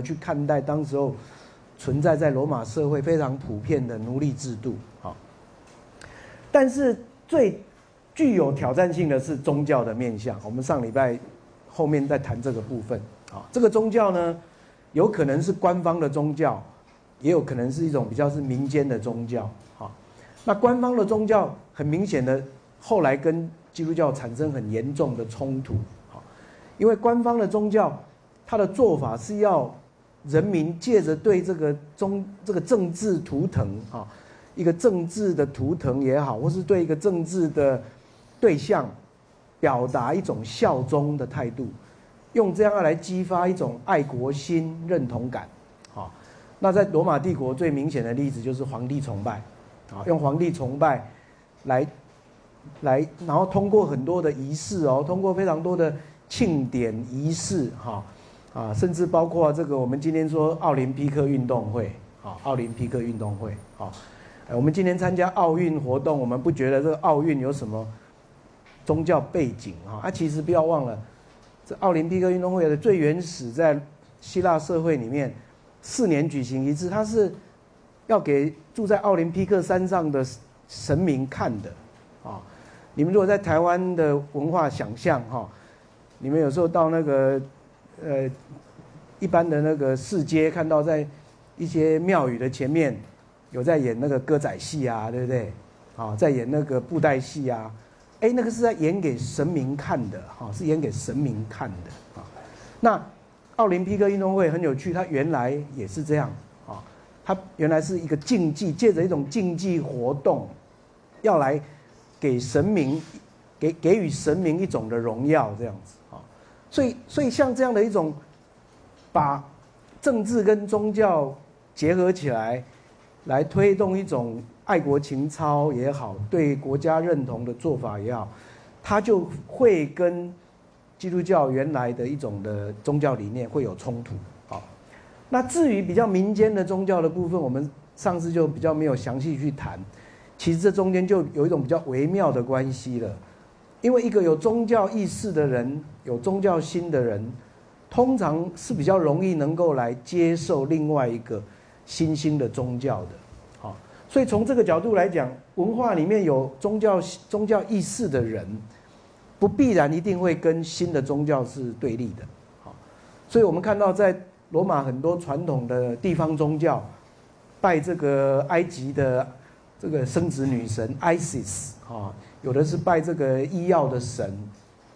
去看待当时候存在在罗马社会非常普遍的奴隶制度。好，但是最具有挑战性的是宗教的面向。我们上礼拜后面再谈这个部分。好，这个宗教呢，有可能是官方的宗教，也有可能是一种比较是民间的宗教。好，那官方的宗教很明显的后来跟基督教产生很严重的冲突。好，因为官方的宗教，它的做法是要人民借着对这个中这个政治图腾啊，一个政治的图腾也好，或是对一个政治的对象，表达一种效忠的态度。用这样来激发一种爱国心、认同感，好，那在罗马帝国最明显的例子就是皇帝崇拜，啊，用皇帝崇拜来来，然后通过很多的仪式哦，通过非常多的庆典仪式，哈，啊，甚至包括这个我们今天说奥林匹克运动会，啊，奥林匹克运动会，啊，我们今天参加奥运活动，我们不觉得这个奥运有什么宗教背景啊？啊，其实不要忘了。这奥林匹克运动会的最原始在希腊社会里面，四年举行一次，它是要给住在奥林匹克山上的神明看的，啊，你们如果在台湾的文化想象哈，你们有时候到那个呃一般的那个市街，看到在一些庙宇的前面有在演那个歌仔戏啊，对不对？啊，在演那个布袋戏啊。哎，那个是在演给神明看的，哈，是演给神明看的啊。那奥林匹克运动会很有趣，它原来也是这样啊。它原来是一个竞技，借着一种竞技活动，要来给神明给给予神明一种的荣耀，这样子。所以，所以像这样的一种把政治跟宗教结合起来，来推动一种。爱国情操也好，对国家认同的做法也好，它就会跟基督教原来的一种的宗教理念会有冲突。好，那至于比较民间的宗教的部分，我们上次就比较没有详细去谈。其实这中间就有一种比较微妙的关系了，因为一个有宗教意识的人，有宗教心的人，通常是比较容易能够来接受另外一个新兴的宗教的。好所以从这个角度来讲，文化里面有宗教宗教意识的人，不必然一定会跟新的宗教是对立的。好，所以我们看到在罗马很多传统的地方宗教，拜这个埃及的这个生殖女神 Isis 啊，有的是拜这个医药的神，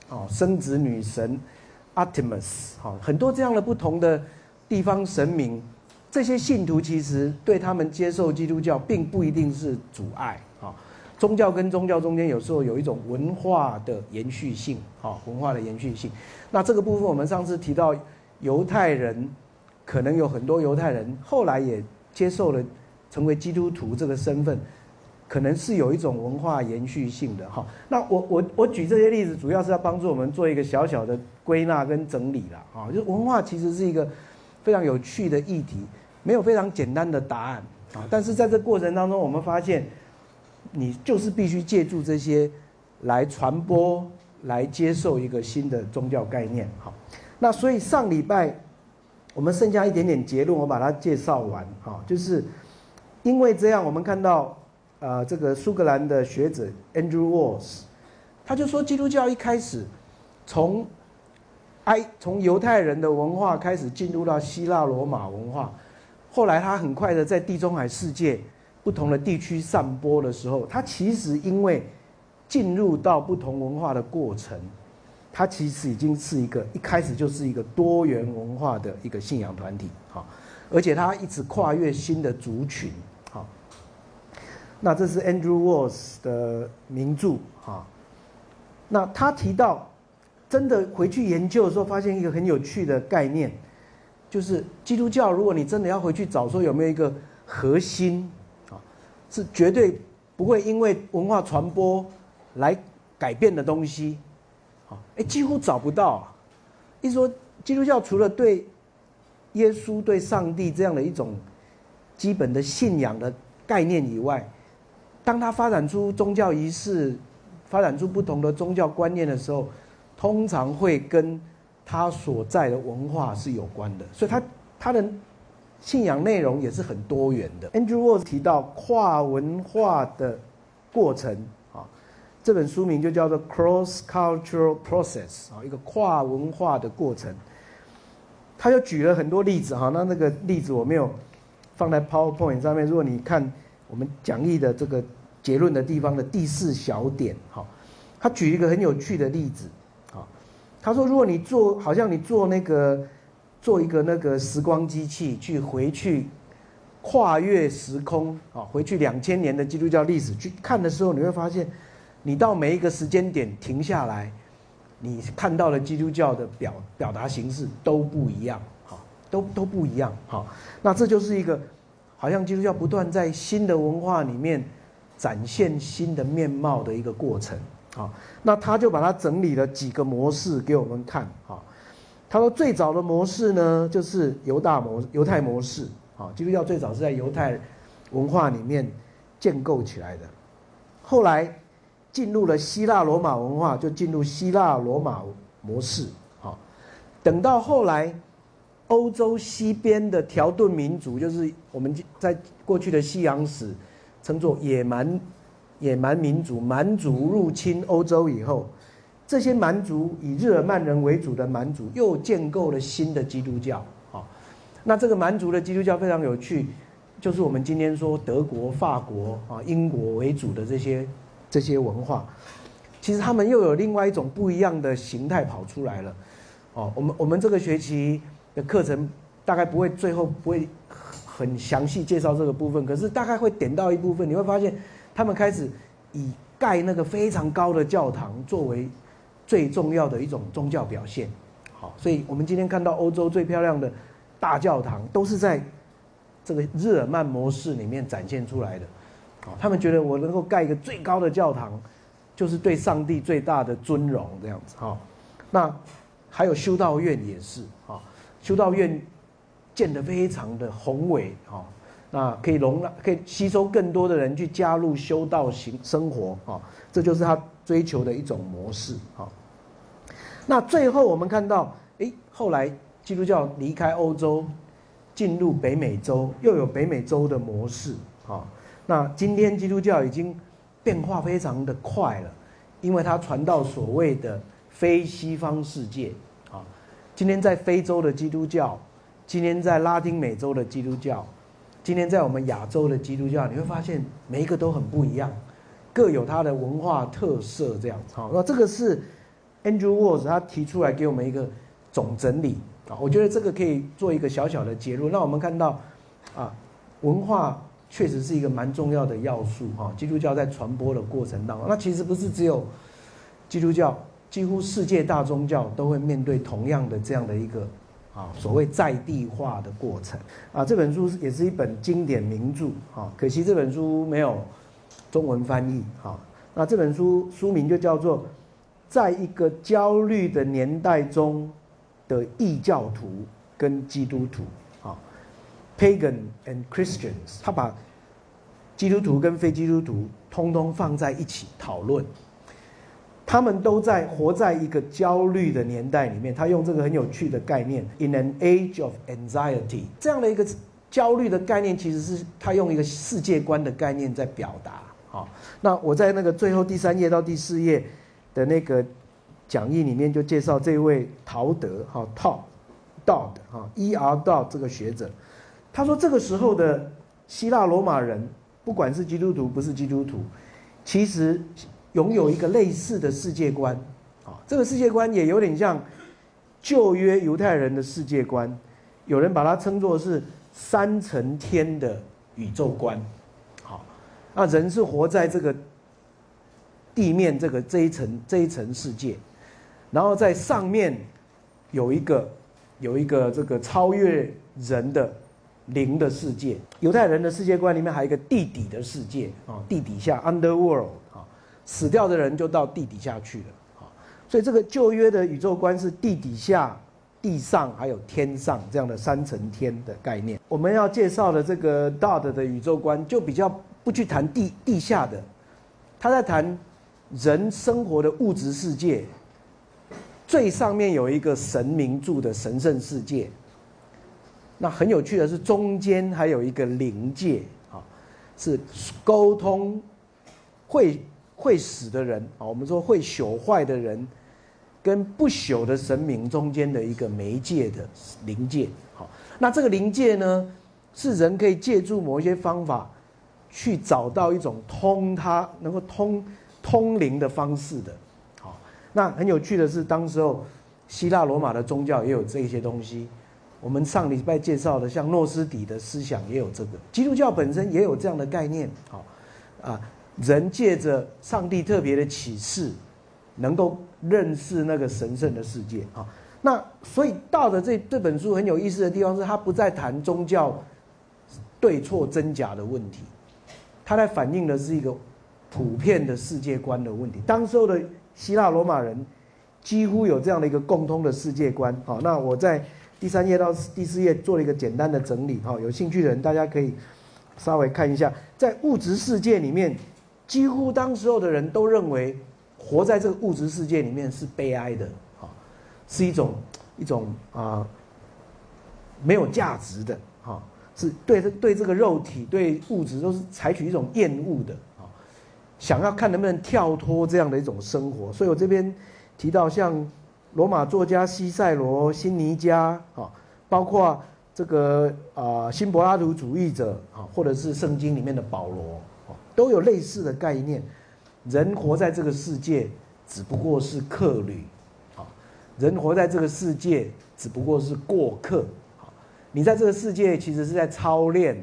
哦，生殖女神 Artemis 好，很多这样的不同的地方神明。这些信徒其实对他们接受基督教并不一定是阻碍啊。宗教跟宗教中间有时候有一种文化的延续性啊，文化的延续性。那这个部分我们上次提到，犹太人可能有很多犹太人后来也接受了成为基督徒这个身份，可能是有一种文化延续性的哈。那我我我举这些例子，主要是要帮助我们做一个小小的归纳跟整理了啊。就是文化其实是一个非常有趣的议题。没有非常简单的答案啊，但是在这过程当中，我们发现，你就是必须借助这些来传播、来接受一个新的宗教概念。好，那所以上礼拜我们剩下一点点结论，我把它介绍完。哈，就是因为这样，我们看到呃，这个苏格兰的学者 Andrew Walls，他就说，基督教一开始从埃从犹太人的文化开始进入到希腊罗马文化。后来他很快的在地中海世界不同的地区散播的时候，他其实因为进入到不同文化的过程，他其实已经是一个一开始就是一个多元文化的一个信仰团体，哈，而且他一直跨越新的族群，那这是 Andrew Walls 的名著，哈。那他提到，真的回去研究的时候，发现一个很有趣的概念。就是基督教，如果你真的要回去找说有没有一个核心啊，是绝对不会因为文化传播来改变的东西，啊，哎，几乎找不到。一说基督教除了对耶稣、对上帝这样的一种基本的信仰的概念以外，当他发展出宗教仪式、发展出不同的宗教观念的时候，通常会跟他所在的文化是有关的，所以他他的信仰内容也是很多元的。Andrew w a s 提到跨文化的过程啊，这本书名就叫做 Cross Cultural Process 啊，一个跨文化的过程。他就举了很多例子哈，那那个例子我没有放在 PowerPoint 上面。如果你看我们讲义的这个结论的地方的第四小点哈，他举一个很有趣的例子啊，他说如果你做好像你做那个做一个那个时光机器去回去跨越时空啊，回去两千年的基督教历史去看的时候，你会发现你到每一个时间点停下来。你看到的基督教的表表达形式都不一样，哈，都都不一样，哈。那这就是一个，好像基督教不断在新的文化里面展现新的面貌的一个过程，啊。那他就把它整理了几个模式给我们看，哈。他说最早的模式呢，就是犹大模犹太模式，啊，基督教最早是在犹太文化里面建构起来的，后来。进入了希腊罗马文化，就进入希腊罗马模式。啊，等到后来，欧洲西边的条顿民族，就是我们在过去的西洋史称作野蛮野蛮民族，蛮族入侵欧洲以后，这些蛮族以日耳曼人为主的蛮族又建构了新的基督教。好，那这个蛮族的基督教非常有趣，就是我们今天说德国、法国啊、英国为主的这些。这些文化，其实他们又有另外一种不一样的形态跑出来了。哦，我们我们这个学期的课程大概不会最后不会很详细介绍这个部分，可是大概会点到一部分，你会发现他们开始以盖那个非常高的教堂作为最重要的一种宗教表现。好，所以我们今天看到欧洲最漂亮的大教堂，都是在这个日耳曼模式里面展现出来的。他们觉得我能够盖一个最高的教堂，就是对上帝最大的尊荣，这样子哈。那还有修道院也是哈，修道院建得非常的宏伟哈，那可以容纳可以吸收更多的人去加入修道行生活啊，这就是他追求的一种模式哈。那最后我们看到，哎，后来基督教离开欧洲，进入北美洲，又有北美洲的模式啊。那今天基督教已经变化非常的快了，因为它传到所谓的非西方世界。今天在非洲的基督教，今天在拉丁美洲的基督教，今天在我们亚洲的基督教，你会发现每一个都很不一样，各有它的文化特色这样。好，那这个是 Andrew w a l s 他提出来给我们一个总整理啊，我觉得这个可以做一个小小的结论。那我们看到啊，文化。确实是一个蛮重要的要素哈，基督教在传播的过程当中，那其实不是只有基督教，几乎世界大宗教都会面对同样的这样的一个啊所谓在地化的过程啊。这本书也是一本经典名著啊，可惜这本书没有中文翻译哈。那这本书书名就叫做《在一个焦虑的年代中的异教徒跟基督徒啊》。Pagan and Christians，他把基督徒跟非基督徒通通放在一起讨论。他们都在活在一个焦虑的年代里面。他用这个很有趣的概念，in an age of anxiety，这样的一个焦虑的概念，其实是他用一个世界观的概念在表达。好，那我在那个最后第三页到第四页的那个讲义里面就介绍这位陶德哈 Todd Dodd 哈 E R Dodd 这个学者。他说：“这个时候的希腊罗马人，不管是基督徒不是基督徒，其实拥有一个类似的世界观，啊，这个世界观也有点像旧约犹太人的世界观，有人把它称作是三层天的宇宙观，好，那人是活在这个地面这个这一层这一层世界，然后在上面有一个有一个这个超越人的。”灵的世界，犹太人的世界观里面还有一个地底的世界啊，地底下 （underworld），死掉的人就到地底下去了。所以这个旧约的宇宙观是地底下、地上还有天上这样的三层天的概念。我们要介绍的这个 Dod 的宇宙观就比较不去谈地地下的，他在谈人生活的物质世界，最上面有一个神明住的神圣世界。那很有趣的是，中间还有一个灵界啊，是沟通会会死的人啊，我们说会朽坏的人，跟不朽的神明中间的一个媒介的灵界。好，那这个灵界呢，是人可以借助某一些方法，去找到一种通它能够通通灵的方式的。好，那很有趣的是，当时候希腊罗马的宗教也有这些东西。我们上礼拜介绍的，像诺斯底的思想也有这个，基督教本身也有这样的概念。好，啊，人借着上帝特别的启示，能够认识那个神圣的世界。啊，那所以道的这这本书很有意思的地方是，他不再谈宗教对错真假的问题，他在反映的是一个普遍的世界观的问题。当时候的希腊罗马人几乎有这样的一个共通的世界观。好，那我在。第三页到第四页做了一个简单的整理，哈，有兴趣的人大家可以稍微看一下，在物质世界里面，几乎当时候的人都认为，活在这个物质世界里面是悲哀的，啊，是一种一种啊没有价值的，哈，是对对这个肉体对物质都是采取一种厌恶的，啊，想要看能不能跳脱这样的一种生活，所以我这边提到像。罗马作家西塞罗、辛尼加啊，包括这个啊新柏拉图主义者啊，或者是圣经里面的保罗，都有类似的概念。人活在这个世界只不过是客旅，啊，人活在这个世界只不过是过客，啊，你在这个世界其实是在操练，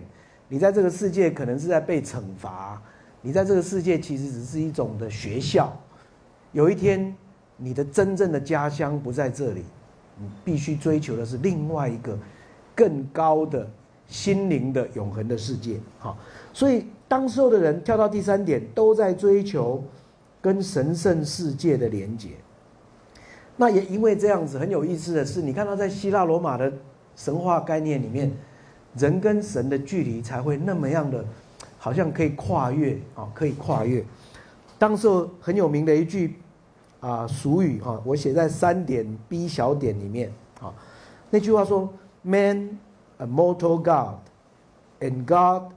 你在这个世界可能是在被惩罚，你在这个世界其实只是一种的学校，有一天。你的真正的家乡不在这里，你必须追求的是另外一个更高的心灵的永恒的世界。好，所以当时候的人跳到第三点，都在追求跟神圣世界的连接。那也因为这样子，很有意思的是，你看到在希腊罗马的神话概念里面，人跟神的距离才会那么样的，好像可以跨越啊，可以跨越。当时候很有名的一句。啊，俗语哈，我写在三点 B 小点里面啊。那句话说：“Man a mortal God, and God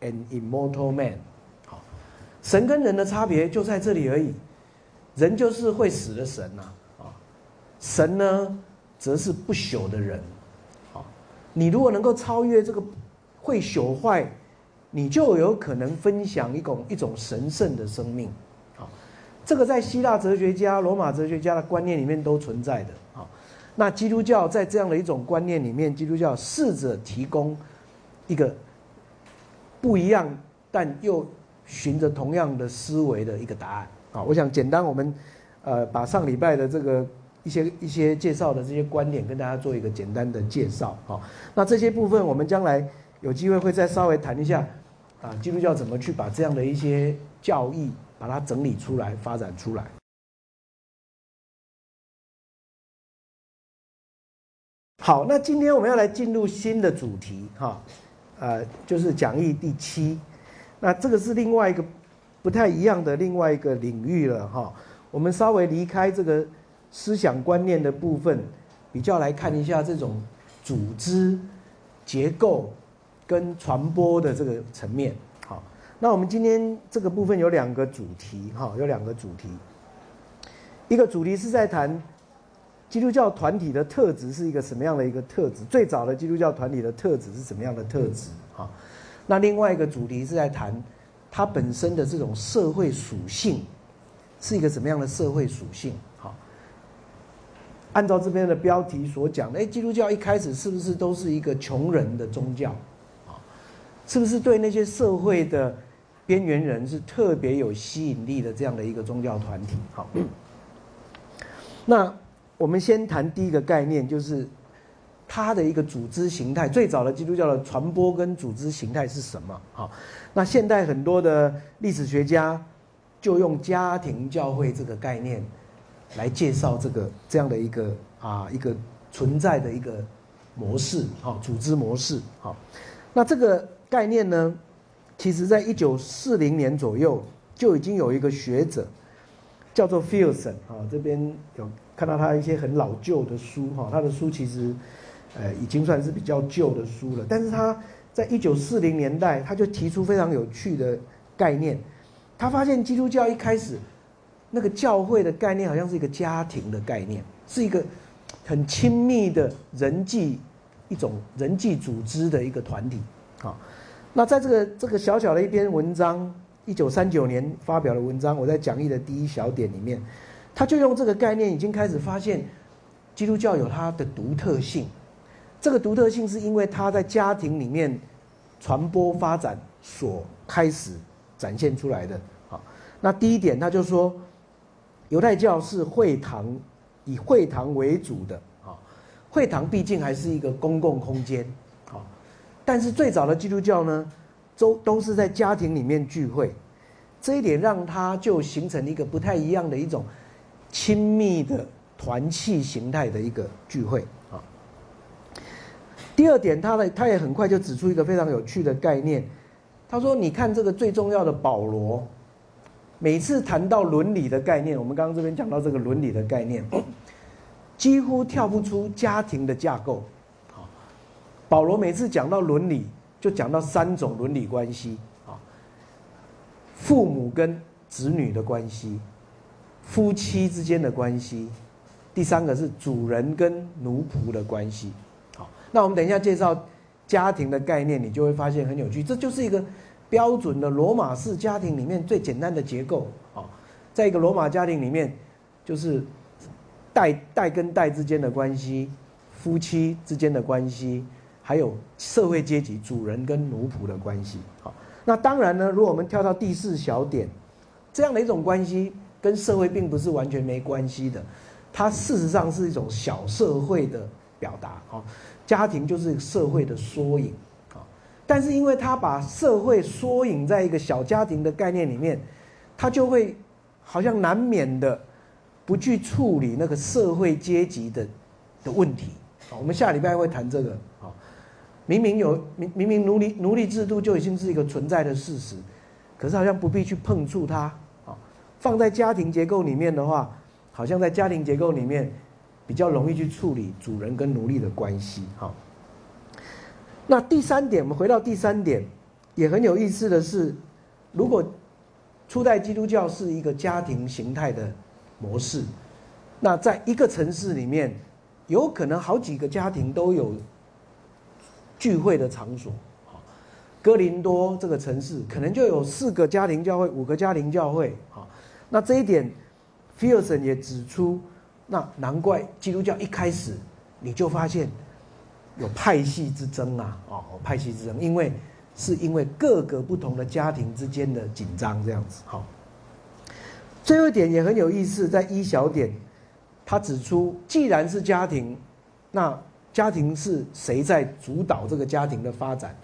an immortal man。”好，神跟人的差别就在这里而已。人就是会死的神呐，啊，神呢则是不朽的人。好，你如果能够超越这个会朽坏，你就有可能分享一种一种神圣的生命。好这个在希腊哲学家、罗马哲学家的观念里面都存在的啊。那基督教在这样的一种观念里面，基督教试着提供一个不一样，但又循着同样的思维的一个答案啊。我想简单我们呃把上礼拜的这个一些一些介绍的这些观点跟大家做一个简单的介绍啊。那这些部分我们将来有机会会再稍微谈一下啊，基督教怎么去把这样的一些教义。把它整理出来，发展出来。好，那今天我们要来进入新的主题，哈，呃，就是讲义第七。那这个是另外一个不太一样的另外一个领域了，哈。我们稍微离开这个思想观念的部分，比较来看一下这种组织结构跟传播的这个层面。好那我们今天这个部分有两个主题，哈，有两个主题。一个主题是在谈基督教团体的特质是一个什么样的一个特质，最早的基督教团体的特质是什么样的特质，哈。那另外一个主题是在谈它本身的这种社会属性是一个什么样的社会属性，哈。按照这边的标题所讲，哎，基督教一开始是不是都是一个穷人的宗教，啊？是不是对那些社会的？边缘人是特别有吸引力的这样的一个宗教团体。好，那我们先谈第一个概念，就是它的一个组织形态。最早的基督教的传播跟组织形态是什么？好，那现代很多的历史学家就用家庭教会这个概念来介绍这个这样的一个啊一个存在的一个模式，好，组织模式。好，那这个概念呢？其实，在一九四零年左右，就已经有一个学者叫做 f i e l s o n 啊，这边有看到他一些很老旧的书哈，他的书其实呃，已经算是比较旧的书了。但是他在一九四零年代，他就提出非常有趣的概念。他发现基督教一开始那个教会的概念，好像是一个家庭的概念，是一个很亲密的人际一种人际组织的一个团体。好，那在这个这个小小的一篇文章，一九三九年发表的文章，我在讲义的第一小点里面，他就用这个概念，已经开始发现基督教有它的独特性。这个独特性是因为它在家庭里面传播发展所开始展现出来的。好，那第一点，他就说，犹太教是会堂以会堂为主的。啊，会堂毕竟还是一个公共空间。好，但是最早的基督教呢，都都是在家庭里面聚会，这一点让它就形成一个不太一样的一种亲密的团契形态的一个聚会啊。第二点，他的他也很快就指出一个非常有趣的概念。他说：“你看这个最重要的保罗，每次谈到伦理的概念，我们刚刚这边讲到这个伦理的概念，几乎跳不出家庭的架构。啊，保罗每次讲到伦理，就讲到三种伦理关系啊：父母跟子女的关系，夫妻之间的关系，第三个是主人跟奴仆的关系。”好那我们等一下介绍家庭的概念，你就会发现很有趣。这就是一个标准的罗马式家庭里面最简单的结构啊，在一个罗马家庭里面，就是代代跟代之间的关系，夫妻之间的关系，还有社会阶级主人跟奴仆的关系。好，那当然呢，如果我们跳到第四小点，这样的一种关系跟社会并不是完全没关系的，它事实上是一种小社会的表达啊。家庭就是社会的缩影，啊，但是因为他把社会缩影在一个小家庭的概念里面，他就会好像难免的不去处理那个社会阶级的的问题，啊，我们下礼拜会谈这个，啊，明明有明明明奴隶奴隶制度就已经是一个存在的事实，可是好像不必去碰触它，放在家庭结构里面的话，好像在家庭结构里面。比较容易去处理主人跟奴隶的关系，哈。那第三点，我们回到第三点，也很有意思的是，如果初代基督教是一个家庭形态的模式，那在一个城市里面，有可能好几个家庭都有聚会的场所，哥林多这个城市可能就有四个家庭教会、五个家庭教会，啊。那这一点 f i e l s o n 也指出。那难怪基督教一开始你就发现有派系之争啊，哦，派系之争，因为是因为各个不同的家庭之间的紧张这样子。好，最后一点也很有意思，在一小点，他指出，既然是家庭，那家庭是谁在主导这个家庭的发展？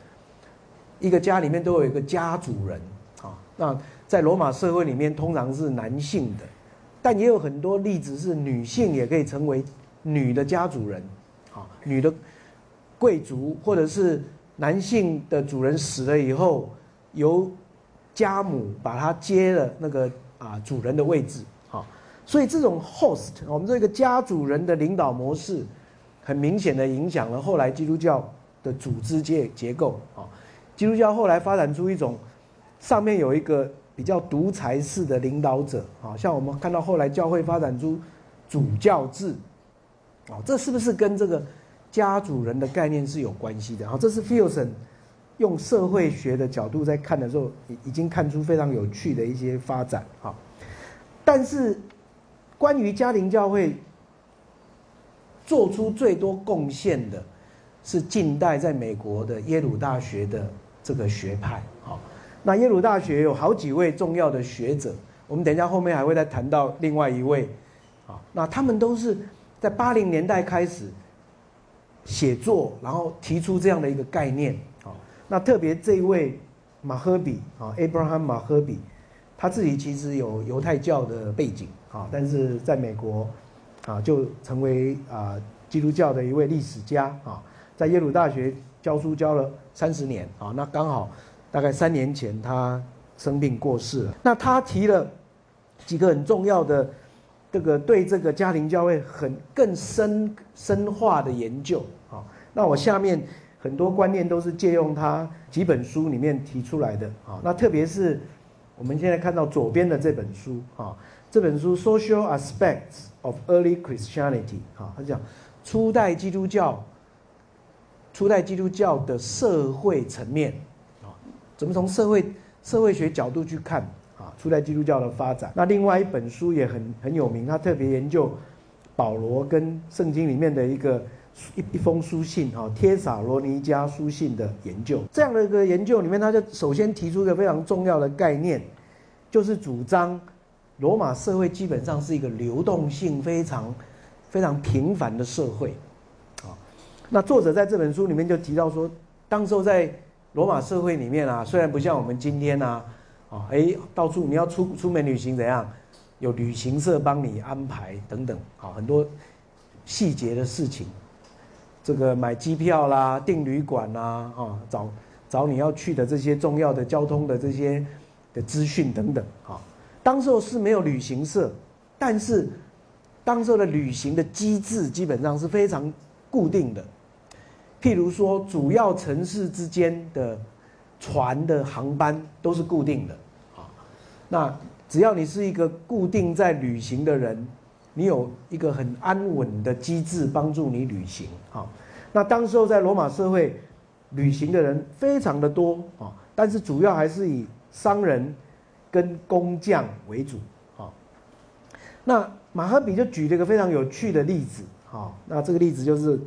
一个家里面都有一个家主人啊，那在罗马社会里面通常是男性的。但也有很多例子是女性也可以成为女的家主人，啊，女的贵族或者是男性的主人死了以后，由家母把他接了那个啊主人的位置，啊，所以这种 host 我们这个家主人的领导模式，很明显的影响了后来基督教的组织结结构，啊，基督教后来发展出一种上面有一个。比较独裁式的领导者，啊，像我们看到后来教会发展出主教制，啊，这是不是跟这个家主人的概念是有关系的？啊，这是 f i e l s o n 用社会学的角度在看的时候，已已经看出非常有趣的一些发展，啊，但是关于家庭教会做出最多贡献的，是近代在美国的耶鲁大学的这个学派，那耶鲁大学有好几位重要的学者，我们等一下后面还会再谈到另外一位，啊，那他们都是在八零年代开始写作，然后提出这样的一个概念，啊，那特别这一位马赫比啊，Abraham 马赫比，他自己其实有犹太教的背景，啊，但是在美国，啊，就成为啊基督教的一位历史家，啊，在耶鲁大学教书教了三十年，啊，那刚好。大概三年前，他生病过世了。那他提了几个很重要的这个对这个家庭教会很更深深化的研究啊。那我下面很多观念都是借用他几本书里面提出来的啊。那特别是我们现在看到左边的这本书啊，这本书《Social Aspects of Early Christianity》啊，他讲初代基督教，初代基督教的社会层面，怎么从社会社会学角度去看啊？初代基督教的发展。那另外一本书也很很有名，他特别研究保罗跟圣经里面的一个一一封书信哈，帖撒罗尼迦书信的研究。这样的一个研究里面，他就首先提出一个非常重要的概念，就是主张罗马社会基本上是一个流动性非常非常频繁的社会。啊，那作者在这本书里面就提到说，当时候在罗马社会里面啊，虽然不像我们今天啊。啊，哎，到处你要出出门旅行怎样？有旅行社帮你安排等等，啊，很多细节的事情，这个买机票啦、订旅馆啦，啊，找找你要去的这些重要的交通的这些的资讯等等，啊，当时候是没有旅行社，但是当时候的旅行的机制基本上是非常固定的，譬如说主要城市之间的。船的航班都是固定的，啊，那只要你是一个固定在旅行的人，你有一个很安稳的机制帮助你旅行，啊，那当时候在罗马社会，旅行的人非常的多，啊，但是主要还是以商人跟工匠为主，啊，那马赫比就举了一个非常有趣的例子，啊，那这个例子就是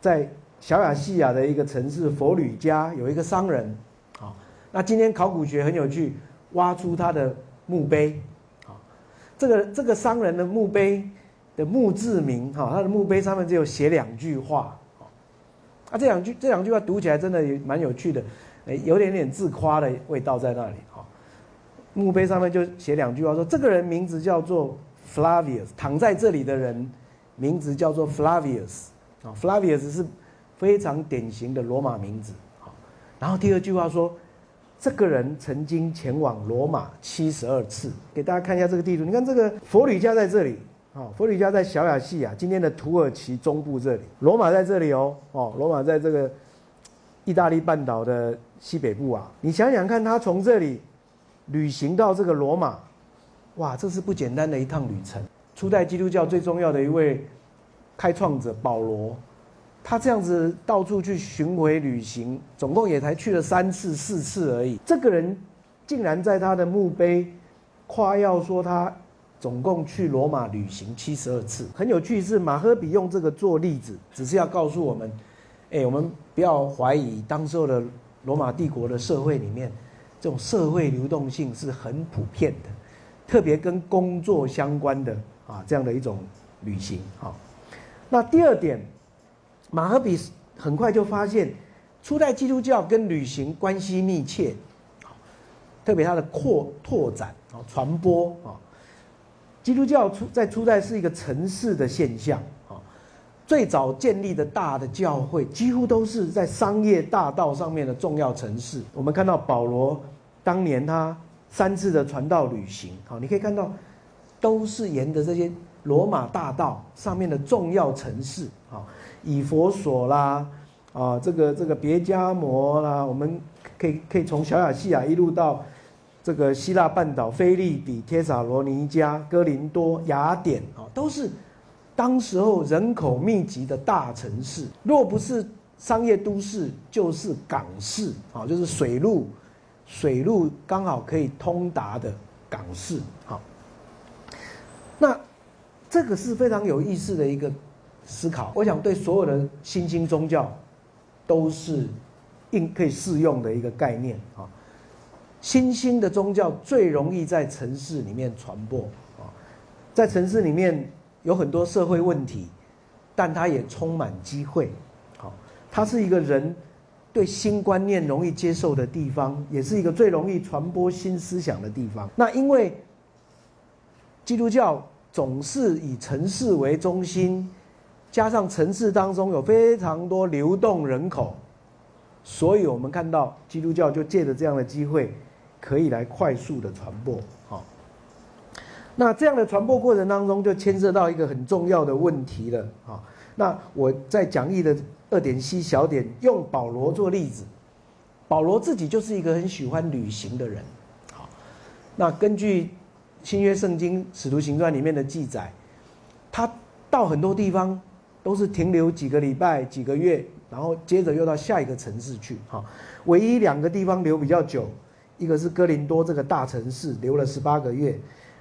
在。小亚细亚的一个城市佛吕加有一个商人，啊，那今天考古学很有趣，挖出他的墓碑，啊，这个这个商人的墓碑的墓志铭，哈，他的墓碑上面只有写两句话，啊，这两句这两句话读起来真的也蛮有趣的，哎，有点点自夸的味道在那里，哈，墓碑上面就写两句话，说这个人名字叫做 Flavius，躺在这里的人名字叫做 Flavius，啊，Flavius 是。非常典型的罗马名字，好。然后第二句话说，这个人曾经前往罗马七十二次。给大家看一下这个地图，你看这个佛吕加在这里，啊，佛吕加在小亚细亚，今天的土耳其中部这里。罗马在这里哦，哦，罗马在这个意大利半岛的西北部啊。你想想看，他从这里旅行到这个罗马，哇，这是不简单的一趟旅程。初代基督教最重要的一位开创者保罗。他这样子到处去巡回旅行，总共也才去了三次、四次而已。这个人竟然在他的墓碑夸耀说他总共去罗马旅行七十二次。很有趣是马赫比用这个做例子，只是要告诉我们：哎，我们不要怀疑当时候的罗马帝国的社会里面，这种社会流动性是很普遍的，特别跟工作相关的啊这样的一种旅行。好，那第二点。马赫比很快就发现，初代基督教跟旅行关系密切，特别它的扩拓展啊传播啊，基督教初在初代是一个城市的现象啊，最早建立的大的教会几乎都是在商业大道上面的重要城市。我们看到保罗当年他三次的传道旅行，好，你可以看到都是沿着这些罗马大道上面的重要城市啊。以佛所啦，啊，这个这个别加摩啦，我们可以可以从小亚细亚一路到这个希腊半岛、菲利比、帖撒罗尼加、哥林多、雅典啊，都是当时候人口密集的大城市。若不是商业都市，就是港市啊，就是水路水路刚好可以通达的港市。好，那这个是非常有意思的一个。思考，我想对所有的新兴宗教都是应可以适用的一个概念啊。新兴的宗教最容易在城市里面传播啊，在城市里面有很多社会问题，但它也充满机会。好，它是一个人对新观念容易接受的地方，也是一个最容易传播新思想的地方。那因为基督教总是以城市为中心。加上城市当中有非常多流动人口，所以我们看到基督教就借着这样的机会，可以来快速的传播。好，那这样的传播过程当中，就牵涉到一个很重要的问题了啊。那我在讲义的二点七小点用保罗做例子，保罗自己就是一个很喜欢旅行的人。好，那根据新约圣经使徒行传里面的记载，他到很多地方都是停留几个礼拜、几个月，然后接着又到下一个城市去。哈，唯一两个地方留比较久，一个是哥林多这个大城市，留了十八个月。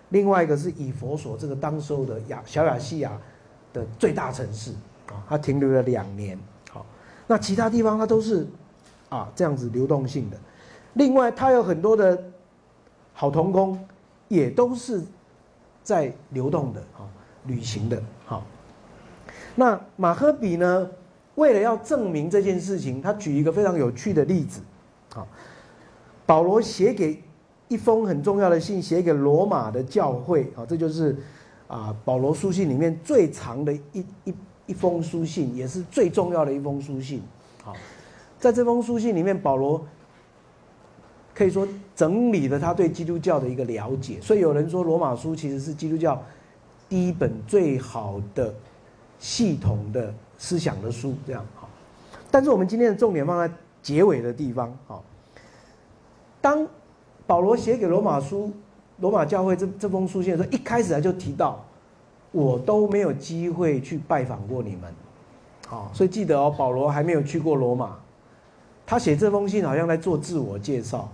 另外一个是以佛所这个当时候的亚小亚细亚的最大城市啊，它停留了两年。好，那其他地方它都是啊这样子流动性的。另外，它有很多的好童工，也都是在流动的啊，旅行的。好，那马赫比呢，为了要证明这件事情，他举一个非常有趣的例子。好，保罗写给。一封很重要的信写给罗马的教会啊，这就是啊保罗书信里面最长的一一一封书信，也是最重要的一封书信。好，在这封书信里面，保罗可以说整理了他对基督教的一个了解，所以有人说罗马书其实是基督教第一本最好的系统的思想的书。这样好，但是我们今天的重点放在结尾的地方。好，当。保罗写给罗马书、罗马教会这这封书信的时候，一开始他就提到，我都没有机会去拜访过你们，好，所以记得哦，保罗还没有去过罗马，他写这封信好像在做自我介绍，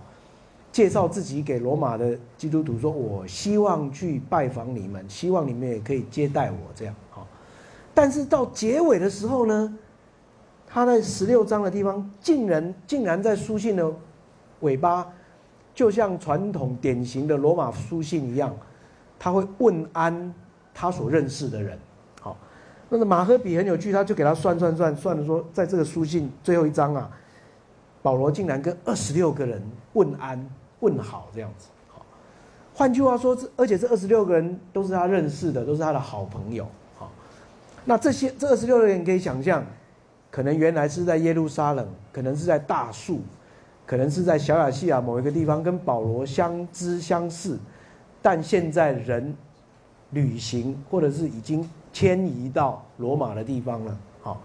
介绍自己给罗马的基督徒，说我希望去拜访你们，希望你们也可以接待我这样，但是到结尾的时候呢，他在十六章的地方，竟然竟然在书信的尾巴。就像传统典型的罗马书信一样，他会问安他所认识的人。好，那个马赫比很有趣，他就给他算算算算了，说在这个书信最后一章啊，保罗竟然跟二十六个人问安问好这样子。好，换句话说，这而且这二十六个人都是他认识的，都是他的好朋友。那这些这二十六个人可以想象，可能原来是在耶路撒冷，可能是在大树。可能是在小亚细亚某一个地方跟保罗相知相识，但现在人旅行或者是已经迁移到罗马的地方了。好，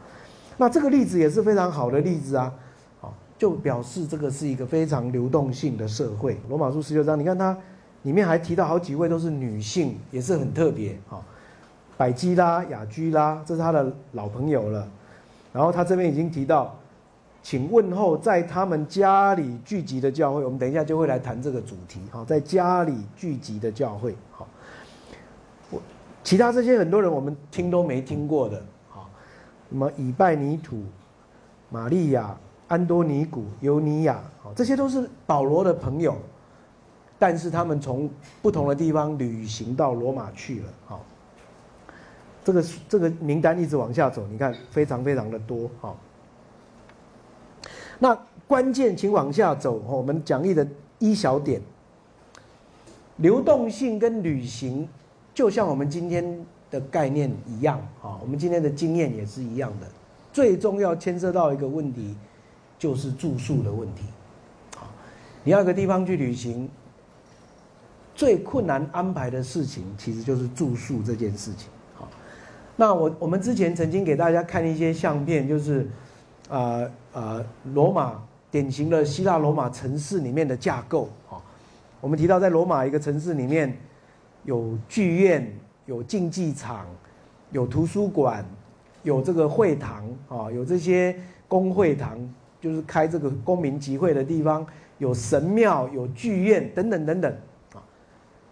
那这个例子也是非常好的例子啊。好，就表示这个是一个非常流动性的社会。罗马书十六章，你看它里面还提到好几位都是女性，也是很特别。好，百基拉、雅居拉，这是他的老朋友了。然后他这边已经提到。请问候在他们家里聚集的教会，我们等一下就会来谈这个主题。好，在家里聚集的教会，好，我其他这些很多人我们听都没听过的，好，什么以拜尼土、玛利亚、安多尼古、尤尼亚，好，这些都是保罗的朋友，但是他们从不同的地方旅行到罗马去了，好，这个这个名单一直往下走，你看非常非常的多，好。那关键，请往下走。我们讲义的一小点，流动性跟旅行，就像我们今天的概念一样啊。我们今天的经验也是一样的。最重要牵涉到一个问题，就是住宿的问题。啊，你要一个地方去旅行，最困难安排的事情，其实就是住宿这件事情。那我我们之前曾经给大家看一些相片，就是。啊啊，罗马典型的希腊罗马城市里面的架构啊，我们提到在罗马一个城市里面，有剧院、有竞技场、有图书馆、有这个会堂啊，有这些公会堂，就是开这个公民集会的地方，有神庙、有剧院等等等等啊。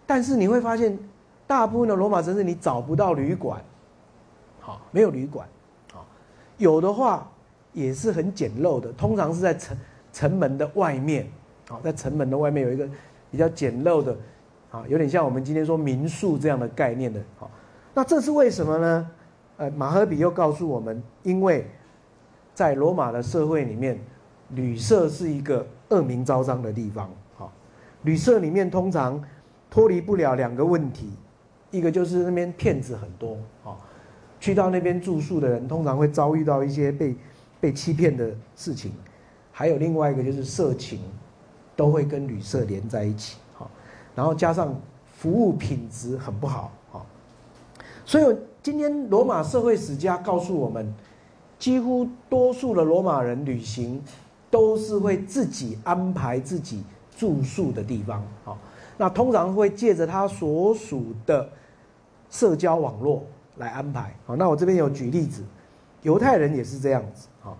但是你会发现，大部分的罗马城市你找不到旅馆，好，没有旅馆，好，有的话。也是很简陋的，通常是在城城门的外面，啊，在城门的外面有一个比较简陋的，啊，有点像我们今天说民宿这样的概念的，好，那这是为什么呢？呃，马赫比又告诉我们，因为在罗马的社会里面，旅社是一个恶名昭彰的地方，好，旅社里面通常脱离不了两个问题，一个就是那边骗子很多，啊，去到那边住宿的人通常会遭遇到一些被被欺骗的事情，还有另外一个就是色情，都会跟旅社连在一起，好，然后加上服务品质很不好啊。所以今天罗马社会史家告诉我们，几乎多数的罗马人旅行都是会自己安排自己住宿的地方啊。那通常会借着他所属的社交网络来安排好，那我这边有举例子，犹太人也是这样子啊。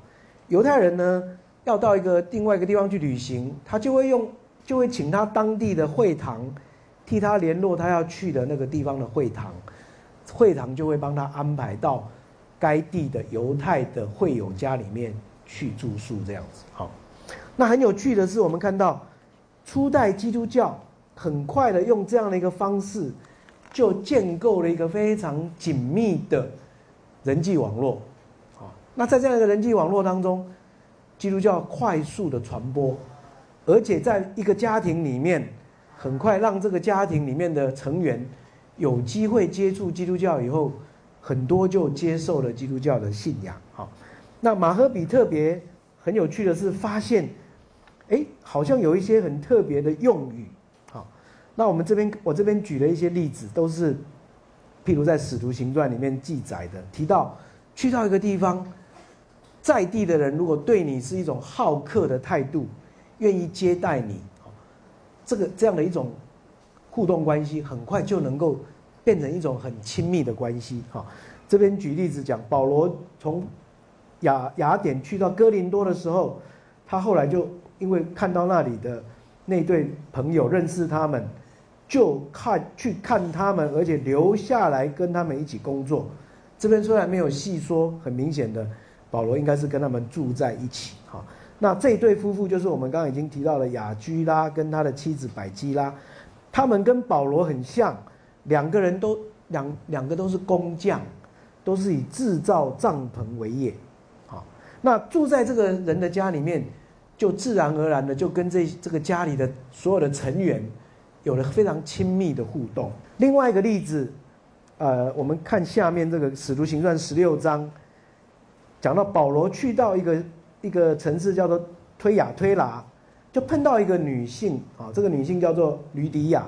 犹太人呢，要到一个另外一个地方去旅行，他就会用，就会请他当地的会堂替他联络他要去的那个地方的会堂，会堂就会帮他安排到该地的犹太的会友家里面去住宿这样子。好，那很有趣的是，我们看到初代基督教。很快的用这样的一个方式，就建构了一个非常紧密的人际网络，啊，那在这样一个人际网络当中，基督教快速的传播，而且在一个家庭里面，很快让这个家庭里面的成员有机会接触基督教以后，很多就接受了基督教的信仰，好，那马赫比特别很有趣的是发现，哎，好像有一些很特别的用语。那我们这边，我这边举了一些例子，都是，譬如在《使徒行传》里面记载的，提到去到一个地方，在地的人如果对你是一种好客的态度，愿意接待你，这个这样的一种互动关系，很快就能够变成一种很亲密的关系。哈，这边举例子讲，保罗从雅雅典去到哥林多的时候，他后来就因为看到那里的那对朋友，认识他们。就看去看他们，而且留下来跟他们一起工作。这边虽然没有细说，很明显的，保罗应该是跟他们住在一起。哈，那这对夫妇就是我们刚刚已经提到了雅居拉跟他的妻子百基拉，他们跟保罗很像，两个人都两两个都是工匠，都是以制造帐篷为业。好，那住在这个人的家里面，就自然而然的就跟这这个家里的所有的成员。有了非常亲密的互动。另外一个例子，呃，我们看下面这个《使徒行传》十六章，讲到保罗去到一个一个城市叫做推雅推拿，就碰到一个女性啊，这个女性叫做吕迪亚，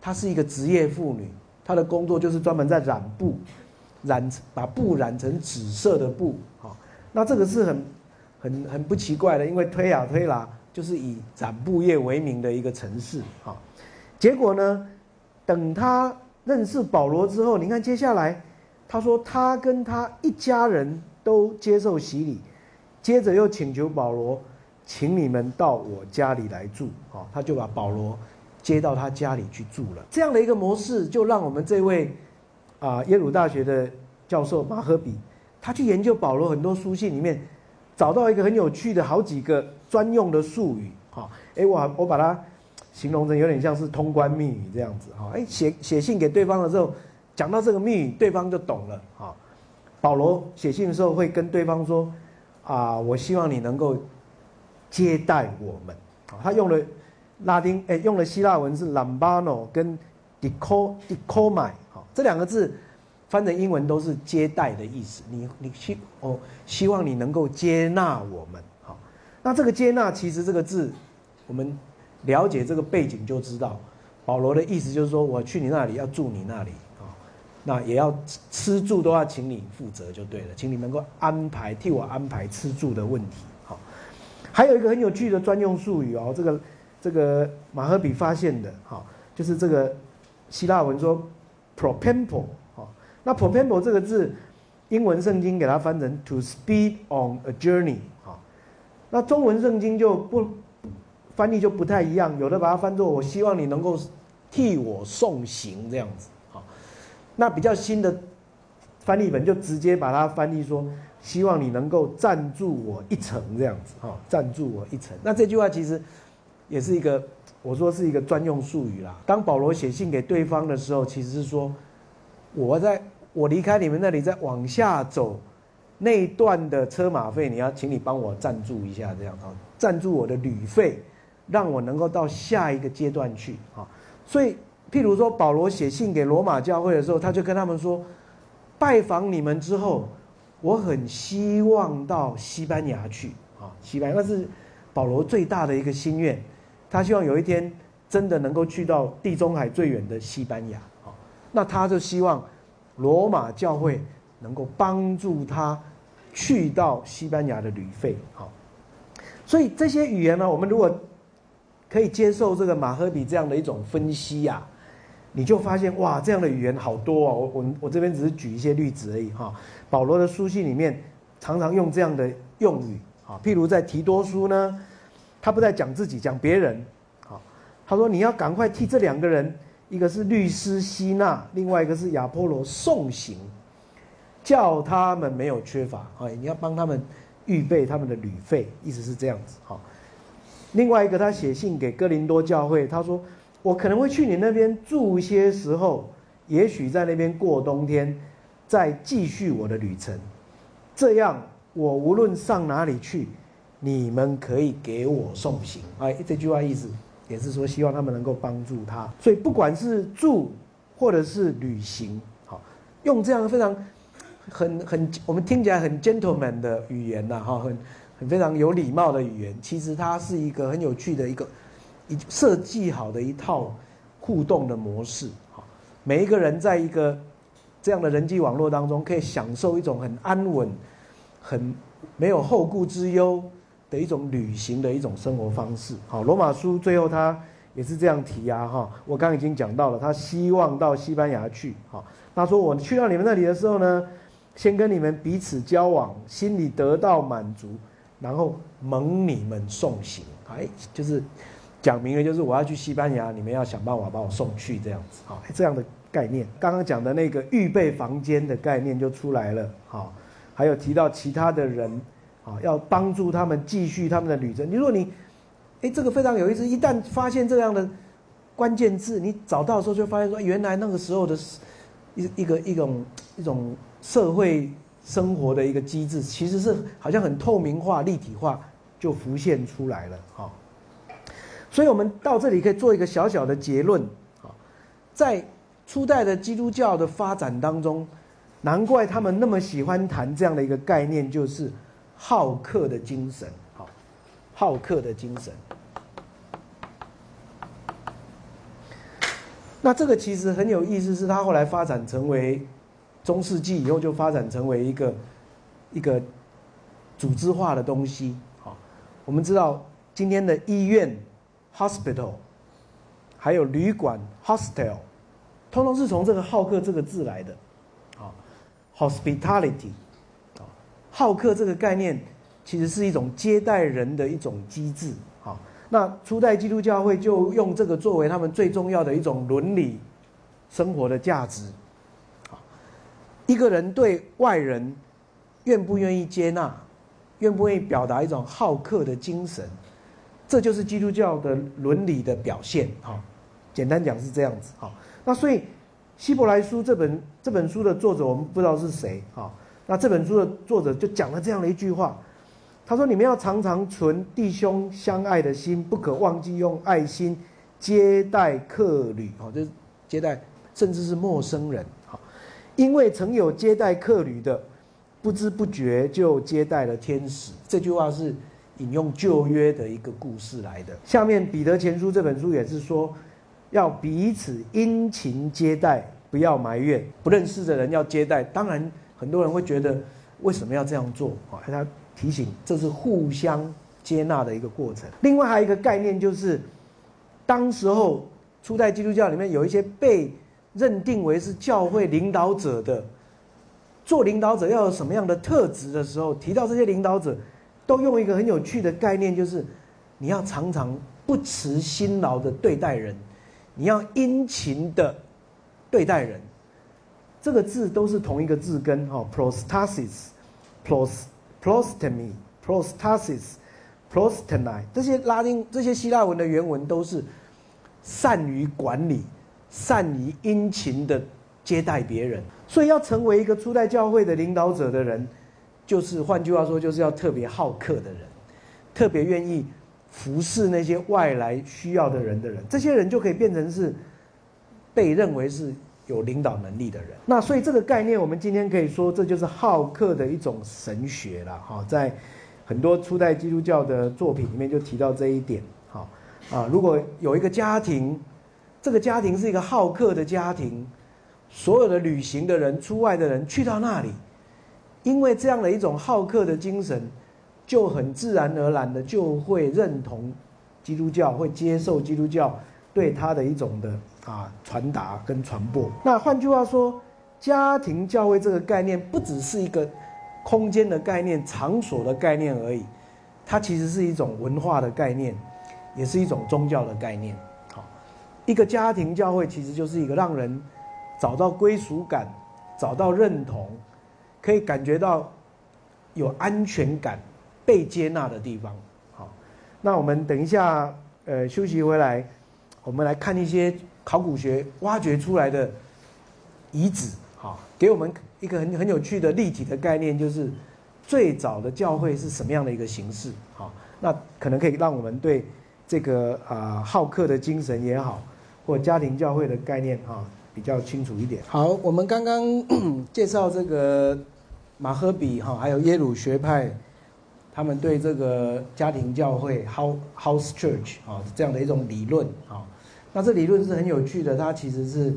她是一个职业妇女，她的工作就是专门在染布，染把布染成紫色的布啊。那这个是很很很不奇怪的，因为推雅推拿就是以染布业为名的一个城市啊。结果呢？等他认识保罗之后，你看接下来，他说他跟他一家人都接受洗礼，接着又请求保罗，请你们到我家里来住，啊，他就把保罗接到他家里去住了。这样的一个模式，就让我们这位啊耶鲁大学的教授马赫比，他去研究保罗很多书信里面，找到一个很有趣的好几个专用的术语，哈，哎，我我把它。形容成有点像是通关密语这样子哈，哎，写写信给对方的时候，讲到这个密语，对方就懂了哈。保罗写信的时候会跟对方说：“啊，我希望你能够接待我们。”啊，他用了拉丁，哎，用了希腊文是 lambano 跟 “deco dicomai，好，这两个字翻成英文都是接待的意思。你你希哦，希望你能够接纳我们。好，那这个接纳其实这个字，我们。了解这个背景就知道，保罗的意思就是说，我去你那里要住你那里啊，那也要吃住都要请你负责就对了，请你能够安排替我安排吃住的问题。好，还有一个很有趣的专用术语哦，这个这个马赫比发现的，哈，就是这个希腊文说 propempo，哈，那 propempo 这个字，英文圣经给它翻成 to speed on a journey，哈，那中文圣经就不。翻译就不太一样，有的把它翻作“我希望你能够替我送行”这样子，好，那比较新的翻译本就直接把它翻译说“希望你能够赞助我一程”这样子，哈，赞助我一程。那这句话其实也是一个，我说是一个专用术语啦。当保罗写信给对方的时候，其实是说我在我离开你们那里再往下走那一段的车马费，你要请你帮我赞助一下，这样啊，赞助我的旅费。让我能够到下一个阶段去啊，所以譬如说保罗写信给罗马教会的时候，他就跟他们说，拜访你们之后，我很希望到西班牙去啊，西班牙那是保罗最大的一个心愿，他希望有一天真的能够去到地中海最远的西班牙。啊，那他就希望罗马教会能够帮助他去到西班牙的旅费。好，所以这些语言呢，我们如果可以接受这个马赫比这样的一种分析呀。你就发现哇，这样的语言好多啊！我我我这边只是举一些例子而已哈。保罗的书信里面常常用这样的用语啊，譬如在提多书呢，他不在讲自己，讲别人。好，他说你要赶快替这两个人，一个是律师希纳，另外一个是亚波罗送行，叫他们没有缺乏啊。你要帮他们预备他们的旅费，意思是这样子哈。另外一个他写信给哥林多教会，他说。我可能会去你那边住些时候，也许在那边过冬天，再继续我的旅程。这样，我无论上哪里去，你们可以给我送行。哎，这句话意思也是说，希望他们能够帮助他。所以，不管是住或者是旅行，好，用这样非常很很我们听起来很 gentleman 的语言呐，哈，很非常有礼貌的语言，其实它是一个很有趣的一个。设计好的一套互动的模式，好，每一个人在一个这样的人际网络当中，可以享受一种很安稳、很没有后顾之忧的一种旅行的一种生活方式。好，罗马书最后他也是这样提啊，哈，我刚刚已经讲到了，他希望到西班牙去，好，他说我去到你们那里的时候呢，先跟你们彼此交往，心里得到满足，然后蒙你们送行，哎，就是。讲明了就是我要去西班牙，你们要想办法把我送去这样子，好，这样的概念。刚刚讲的那个预备房间的概念就出来了，好，还有提到其他的人，啊，要帮助他们继续他们的旅程。你如果你，哎，这个非常有意思，一旦发现这样的关键字，你找到的时候就发现说，原来那个时候的，一一个一种一种社会生活的一个机制，其实是好像很透明化、立体化，就浮现出来了，哈。所以，我们到这里可以做一个小小的结论啊，在初代的基督教的发展当中，难怪他们那么喜欢谈这样的一个概念，就是好客的精神。好，好客的精神。那这个其实很有意思，是他后来发展成为中世纪以后就发展成为一个一个组织化的东西。好，我们知道今天的医院。hospital，还有旅馆 hostel，通通是从这个好客这个字来的，啊，hospitality，啊，好客这个概念其实是一种接待人的一种机制，啊，那初代基督教会就用这个作为他们最重要的一种伦理生活的价值，个人对外人愿不愿意接纳，愿不愿意表达一种好客的精神。这就是基督教的伦理的表现，哈，简单讲是这样子，哈。那所以《希伯来书》这本这本书的作者，我们不知道是谁，哈。那这本书的作者就讲了这样的一句话，他说：“你们要常常存弟兄相爱的心，不可忘记用爱心接待客旅，哦，就是接待甚至是陌生人，因为曾有接待客旅的，不知不觉就接待了天使。”这句话是。引用旧约的一个故事来的。下面彼得前书这本书也是说，要彼此殷勤接待，不要埋怨。不认识的人要接待，当然很多人会觉得为什么要这样做啊？他提醒这是互相接纳的一个过程。另外还有一个概念就是，当时候初代基督教里面有一些被认定为是教会领导者的，做领导者要有什么样的特质的时候，提到这些领导者。都用一个很有趣的概念，就是你要常常不辞辛劳的对待人，你要殷勤的对待人。这个字都是同一个字根，哈，prostasis，pros，prostomy，prostasi，s s 这些拉丁、这些希腊文的原文都是善于管理、善于殷勤的接待别人。所以，要成为一个初代教会的领导者的人。就是换句话说，就是要特别好客的人，特别愿意服侍那些外来需要的人的人，这些人就可以变成是被认为是有领导能力的人。那所以这个概念，我们今天可以说，这就是好客的一种神学了。哈，在很多初代基督教的作品里面就提到这一点。好，啊，如果有一个家庭，这个家庭是一个好客的家庭，所有的旅行的人、出外的人去到那里，因为这样的一种好客的精神，就很自然而然的就会认同基督教，会接受基督教对他的一种的啊传达跟传播。那换句话说，家庭教会这个概念不只是一个空间的概念、场所的概念而已，它其实是一种文化的概念。也是一种宗教的概念，一个家庭教会其实就是一个让人找到归属感、找到认同，可以感觉到有安全感、被接纳的地方。好，那我们等一下，呃，休息回来，我们来看一些考古学挖掘出来的遗址，好，给我们一个很很有趣的立体的概念，就是最早的教会是什么样的一个形式，好，那可能可以让我们对。这个啊，好客的精神也好，或家庭教会的概念哈，比较清楚一点。好，我们刚刚 介绍这个马赫比哈，还有耶鲁学派，他们对这个家庭教会 （house house church） 啊这样的一种理论啊，那这理论是很有趣的，它其实是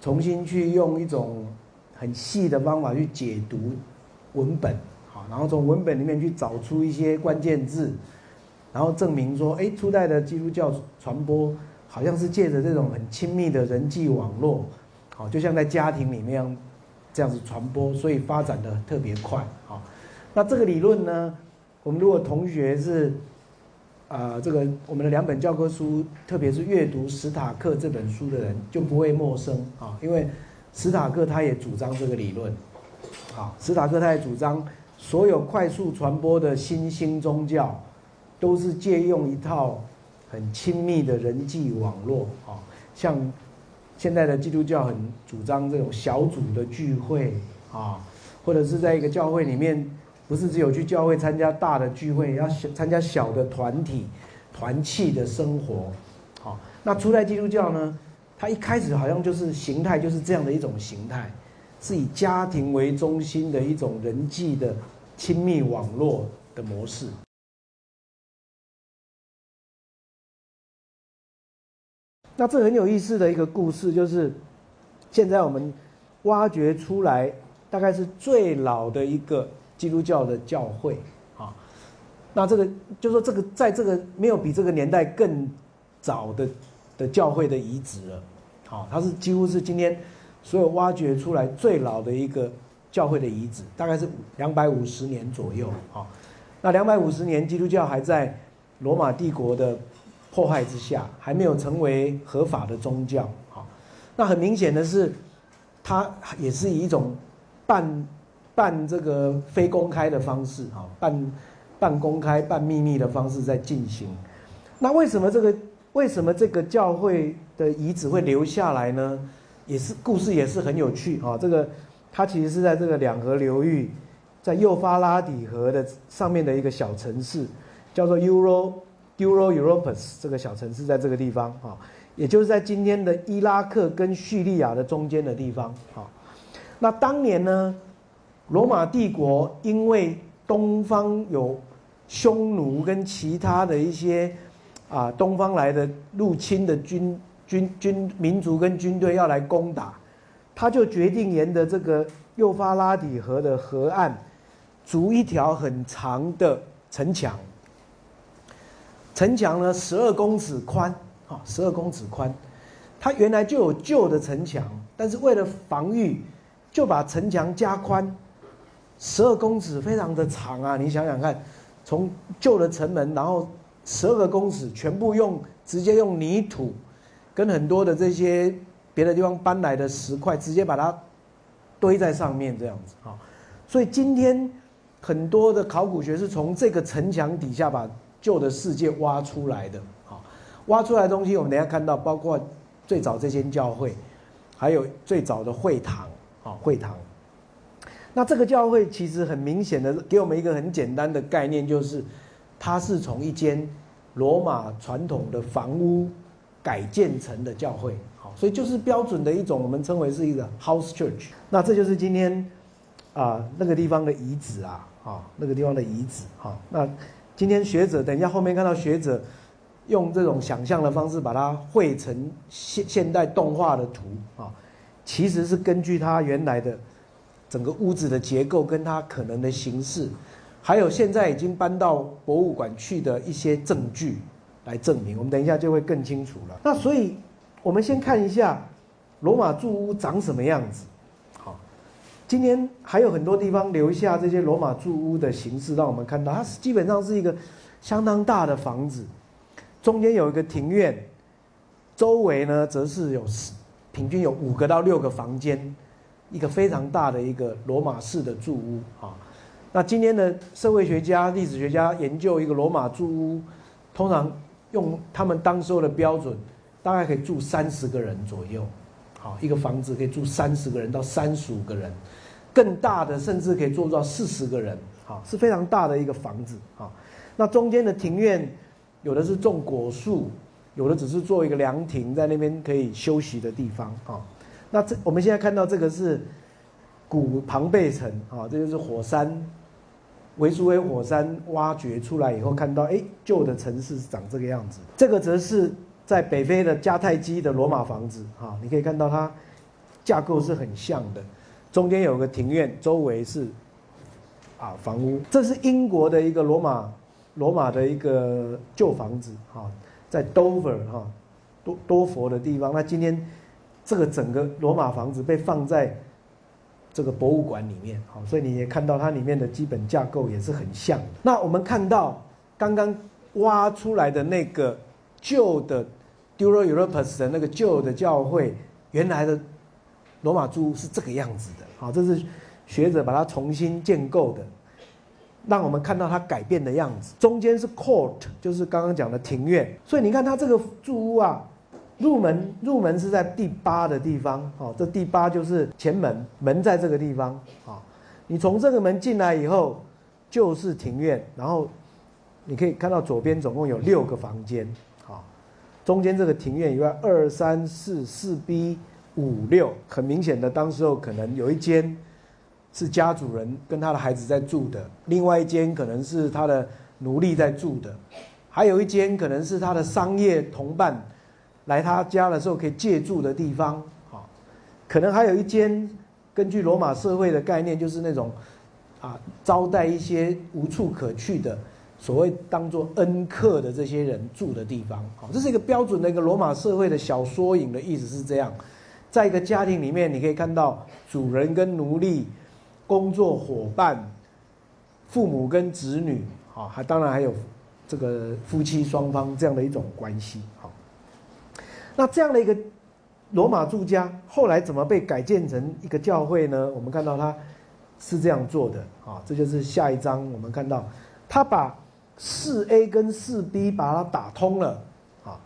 重新去用一种很细的方法去解读文本，好，然后从文本里面去找出一些关键字。然后证明说，哎，初代的基督教传播好像是借着这种很亲密的人际网络，好，就像在家庭里面这样子传播，所以发展的特别快，好。那这个理论呢，我们如果同学是，啊，这个我们的两本教科书，特别是阅读史塔克这本书的人就不会陌生啊，因为史塔克他也主张这个理论，啊，史塔克他也主张所有快速传播的新兴宗教。都是借用一套很亲密的人际网络啊，像现在的基督教很主张这种小组的聚会啊，或者是在一个教会里面，不是只有去教会参加大的聚会，要参加小的团体团契的生活。好，那初代基督教呢，它一开始好像就是形态就是这样的一种形态，是以家庭为中心的一种人际的亲密网络的模式。那这很有意思的一个故事，就是现在我们挖掘出来，大概是最老的一个基督教的教会啊。那这个就说这个在这个没有比这个年代更早的的教会的遗址了，好，它是几乎是今天所有挖掘出来最老的一个教会的遗址，大概是两百五十年左右啊。那两百五十年，基督教还在罗马帝国的。迫害之下，还没有成为合法的宗教，好，那很明显的是，它也是以一种半半这个非公开的方式，哈，半半公开半秘密的方式在进行。那为什么这个为什么这个教会的遗址会留下来呢？也是故事也是很有趣啊。这个它其实是在这个两河流域，在幼发拉底河的上面的一个小城市，叫做 Euro。Duro Europus 这个小城市在这个地方啊，也就是在今天的伊拉克跟叙利亚的中间的地方啊。那当年呢，罗马帝国因为东方有匈奴跟其他的一些啊东方来的入侵的军军军民族跟军队要来攻打，他就决定沿着这个幼发拉底河的河岸筑一条很长的城墙。城墙呢，十二公尺宽，啊，十二公尺宽。它原来就有旧的城墙，但是为了防御，就把城墙加宽，十二公尺非常的长啊！你想想看，从旧的城门，然后十二个公尺，全部用直接用泥土，跟很多的这些别的地方搬来的石块，直接把它堆在上面这样子啊。所以今天很多的考古学是从这个城墙底下把。旧的世界挖出来的，啊，挖出来的东西，我们等下看到，包括最早这间教会，还有最早的会堂，啊，会堂。那这个教会其实很明显的给我们一个很简单的概念，就是它是从一间罗马传统的房屋改建成的教会，好，所以就是标准的一种我们称为是一个 house church。那这就是今天啊那个地方的遗址啊，啊那个地方的遗址，哈，那。今天学者，等一下后面看到学者用这种想象的方式把它绘成现现代动画的图啊，其实是根据它原来的整个屋子的结构跟它可能的形式，还有现在已经搬到博物馆去的一些证据来证明。我们等一下就会更清楚了。那所以，我们先看一下罗马住屋长什么样子。今天还有很多地方留下这些罗马住屋的形式，让我们看到它是基本上是一个相当大的房子。中间有一个庭院，周围呢则是有平均有五个到六个房间，一个非常大的一个罗马式的住屋啊。那今天的社会学家、历史学家研究一个罗马住屋，通常用他们当时候的标准，大概可以住三十个人左右。好，一个房子可以住三十个人到三十五个人，更大的甚至可以做到四十个人。好，是非常大的一个房子啊。那中间的庭院。有的是种果树，有的只是做一个凉亭，在那边可以休息的地方啊。那这我们现在看到这个是古庞贝城啊，这就是火山维苏威火山挖掘出来以后看到，哎，旧的城市是长这个样子。这个则是在北非的迦太基的罗马房子哈，你可以看到它架构是很像的，中间有个庭院，周围是啊房屋。这是英国的一个罗马。罗马的一个旧房子，哈，在 Dover 哈多多佛的地方。那今天这个整个罗马房子被放在这个博物馆里面，好，所以你也看到它里面的基本架构也是很像的。那我们看到刚刚挖出来的那个旧的 Duro Europus 的那个旧的教会，原来的罗马柱是这个样子的，好，这是学者把它重新建构的。让我们看到它改变的样子。中间是 court，就是刚刚讲的庭院。所以你看它这个住屋啊，入门入门是在第八的地方。哦，这第八就是前门，门在这个地方。啊，你从这个门进来以后，就是庭院。然后你可以看到左边总共有六个房间。中间这个庭院以外，二三四四 B 五六，很明显的，当时候可能有一间。是家主人跟他的孩子在住的，另外一间可能是他的奴隶在住的，还有一间可能是他的商业同伴来他家的时候可以借住的地方。啊，可能还有一间，根据罗马社会的概念，就是那种啊招待一些无处可去的，所谓当做恩客的这些人住的地方。好，这是一个标准的一个罗马社会的小缩影的意思是这样，在一个家庭里面，你可以看到主人跟奴隶。工作伙伴、父母跟子女，好，还当然还有这个夫妻双方这样的一种关系，好。那这样的一个罗马住家，后来怎么被改建成一个教会呢？我们看到他是这样做的，啊，这就是下一章我们看到他把四 A 跟四 B 把它打通了，啊，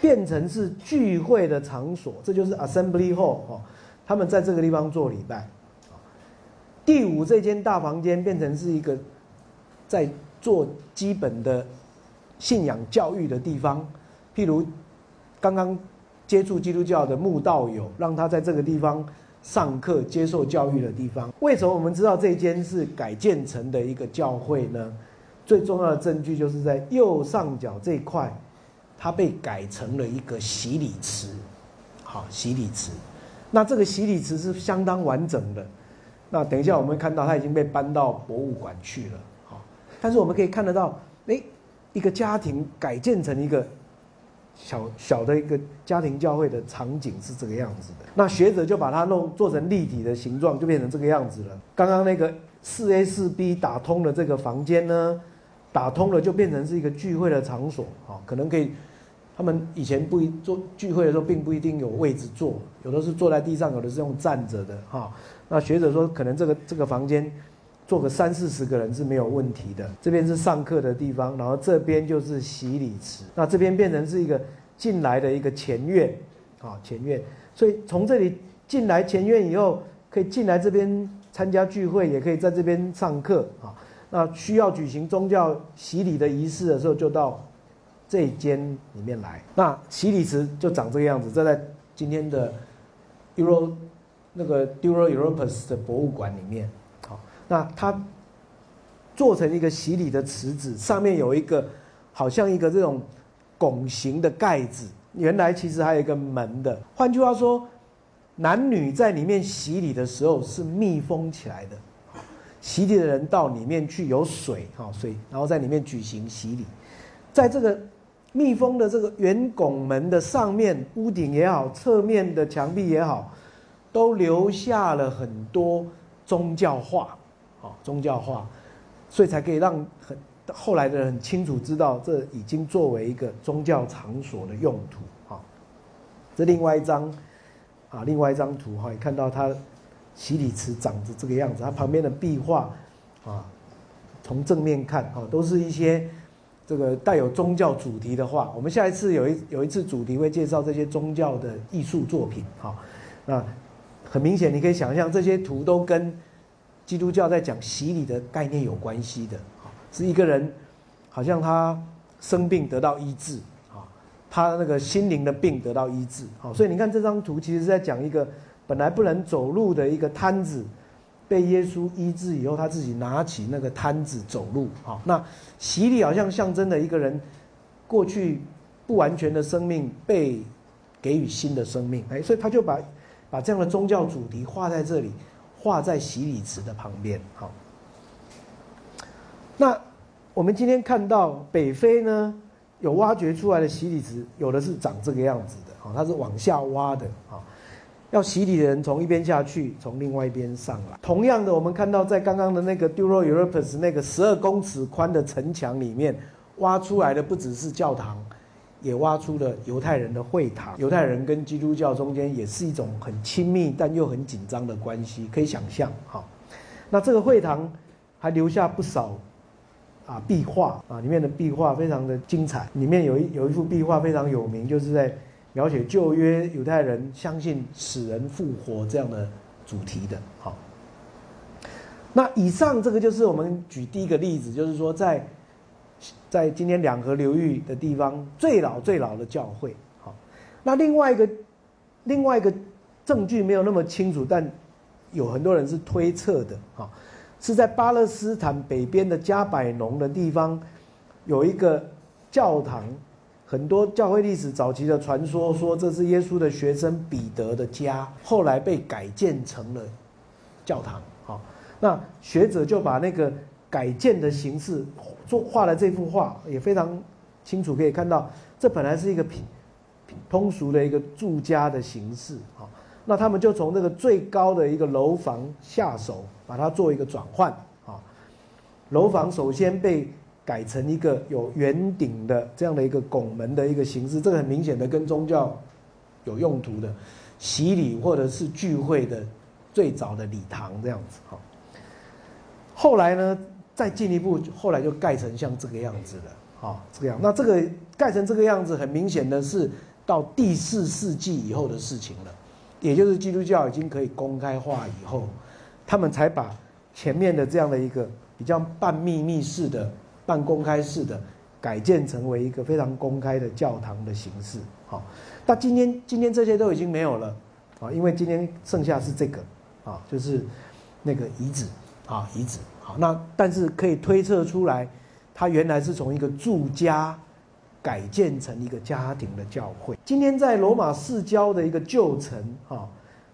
变成是聚会的场所，这就是 Assembly Hall，哦，他们在这个地方做礼拜。第五这间大房间变成是一个在做基本的信仰教育的地方，譬如刚刚接触基督教的慕道友，让他在这个地方上课接受教育的地方。为什么我们知道这间是改建成的一个教会呢？最重要的证据就是在右上角这一块，它被改成了一个洗礼池。好，洗礼池，那这个洗礼池是相当完整的。那等一下，我们看到它已经被搬到博物馆去了，好，但是我们可以看得到，哎，一个家庭改建成一个小小的一个家庭教会的场景是这个样子的。那学者就把它弄做成立体的形状，就变成这个样子了。刚刚那个四 A 四 B 打通的这个房间呢，打通了就变成是一个聚会的场所，好，可能可以。他们以前不一做聚会的时候，并不一定有位置坐，有的是坐在地上，有的是用站着的，哈。那学者说，可能这个这个房间坐个三四十个人是没有问题的。这边是上课的地方，然后这边就是洗礼池。那这边变成是一个进来的一个前院，啊，前院。所以从这里进来前院以后，可以进来这边参加聚会，也可以在这边上课，啊。那需要举行宗教洗礼的仪式的时候，就到这间里面来。那洗礼池就长这个样子，这在今天的 Euro。那个 Duro Europus 的博物馆里面，好，那它做成一个洗礼的池子，上面有一个好像一个这种拱形的盖子，原来其实还有一个门的。换句话说，男女在里面洗礼的时候是密封起来的，洗礼的人到里面去有水，哈水，然后在里面举行洗礼，在这个密封的这个圆拱门的上面，屋顶也好，侧面的墙壁也好，都留下了很多宗教画，啊宗教画，所以才可以让很。后来的人很清楚知道，这已经作为一个宗教场所的用途啊。这另外一张啊，另外一张图哈，你看到它洗礼池长着这个样子，它旁边的壁画啊，从正面看啊，都是一些这个带有宗教主题的画。我们下一次有一有一次主题会介绍这些宗教的艺术作品哈。那很明显，你可以想象这些图都跟基督教在讲洗礼的概念有关系的。是一个人，好像他生病得到医治啊，他那个心灵的病得到医治啊，所以你看这张图，其实是在讲一个本来不能走路的一个瘫子，被耶稣医治以后，他自己拿起那个瘫子走路好。那洗礼好像象征了一个人过去不完全的生命被给予新的生命，哎，所以他就把把这样的宗教主题画在这里，画在洗礼池的旁边，好。那我们今天看到北非呢，有挖掘出来的洗礼池，有的是长这个样子的，啊，它是往下挖的，啊，要洗礼的人从一边下去，从另外一边上来。同样的，我们看到在刚刚的那个 Duro Europus 那个十二公尺宽的城墙里面，挖出来的不只是教堂，也挖出了犹太人的会堂。犹太人跟基督教中间也是一种很亲密但又很紧张的关系，可以想象，哈。那这个会堂还留下不少。啊，壁画啊，里面的壁画非常的精彩。里面有一有一幅壁画非常有名，就是在描写旧约犹太人相信死人复活这样的主题的。好，那以上这个就是我们举第一个例子，就是说在在今天两河流域的地方最老最老的教会。好，那另外一个另外一个证据没有那么清楚，但有很多人是推测的。好。是在巴勒斯坦北边的加百农的地方，有一个教堂，很多教会历史早期的传说说这是耶稣的学生彼得的家，后来被改建成了教堂。好，那学者就把那个改建的形式做画了这幅画，也非常清楚可以看到，这本来是一个平通俗的一个住家的形式。好。那他们就从那个最高的一个楼房下手，把它做一个转换啊。楼房首先被改成一个有圆顶的这样的一个拱门的一个形式，这个很明显的跟宗教有用途的洗礼或者是聚会的最早的礼堂这样子哈。后来呢，再进一步，后来就盖成像这个样子了啊，这个样。那这个盖成这个样子，很明显的是到第四世纪以后的事情了。也就是基督教已经可以公开化以后，他们才把前面的这样的一个比较半秘密式的、半公开式的改建成为一个非常公开的教堂的形式。好，那今天今天这些都已经没有了啊，因为今天剩下是这个啊，就是那个遗址啊，遗址。好，那但是可以推测出来，它原来是从一个住家。改建成一个家庭的教会。今天在罗马市郊的一个旧城，哈，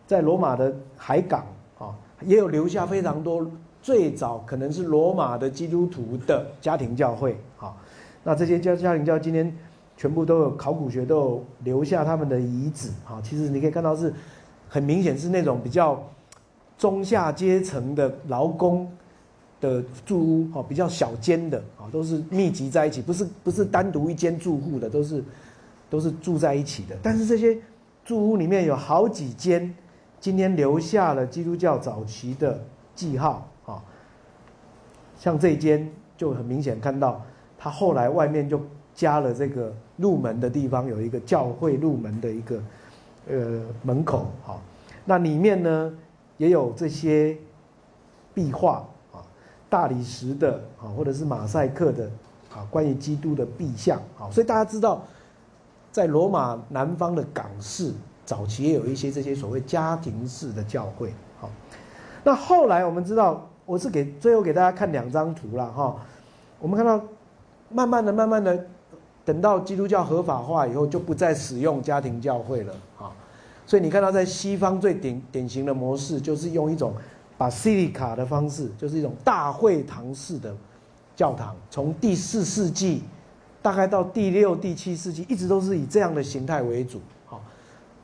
在罗马的海港，啊，也有留下非常多最早可能是罗马的基督徒的家庭教会，哈。那这些家家庭教今天全部都有考古学都有留下他们的遗址，哈。其实你可以看到是很明显是那种比较中下阶层的劳工。的住屋哦，比较小间的啊，都是密集在一起，不是不是单独一间住户的，都是都是住在一起的。但是这些住屋里面有好几间，今天留下了基督教早期的记号。像这间就很明显看到，它后来外面就加了这个入门的地方有一个教会入门的一个呃门口哈。那里面呢也有这些壁画啊。大理石的啊，或者是马赛克的啊，关于基督的壁像啊，所以大家知道，在罗马南方的港市早期也有一些这些所谓家庭式的教会。好，那后来我们知道，我是给最后给大家看两张图了哈。我们看到，慢慢的、慢慢的，等到基督教合法化以后，就不再使用家庭教会了啊。所以你看到在西方最典典型的模式，就是用一种把 Basilica 的方式，就是一种大会堂式的教堂，从第四世纪大概到第六、第七世纪，一直都是以这样的形态为主。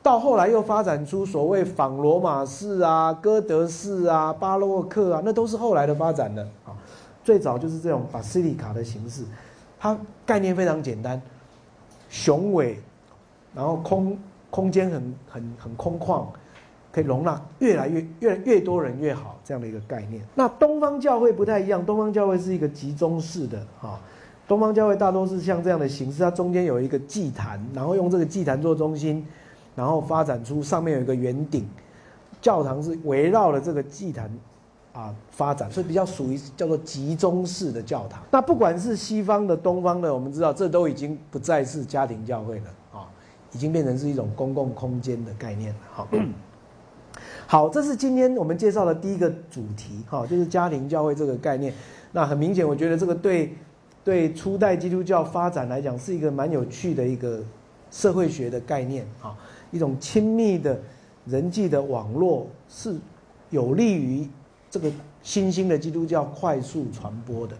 到后来又发展出所谓仿罗马式啊、哥德式啊、巴洛克啊，那都是后来的发展的啊。最早就是这种巴西利卡的形式，它概念非常简单，雄伟，然后空空间很很很空旷，可以容纳越来越越越多人越好这样的一个概念。那东方教会不太一样，东方教会是一个集中式的啊，东方教会大多是像这样的形式，它中间有一个祭坛，然后用这个祭坛做中心。然后发展出上面有一个圆顶，教堂是围绕了这个祭坛啊发展，所以比较属于叫做集中式的教堂。那不管是西方的、东方的，我们知道这都已经不再是家庭教会了啊，已经变成是一种公共空间的概念了。好，好，这是今天我们介绍的第一个主题哈，就是家庭教会这个概念。那很明显，我觉得这个对对初代基督教发展来讲是一个蛮有趣的一个社会学的概念啊。一种亲密的人际的网络是有利于这个新兴的基督教快速传播的。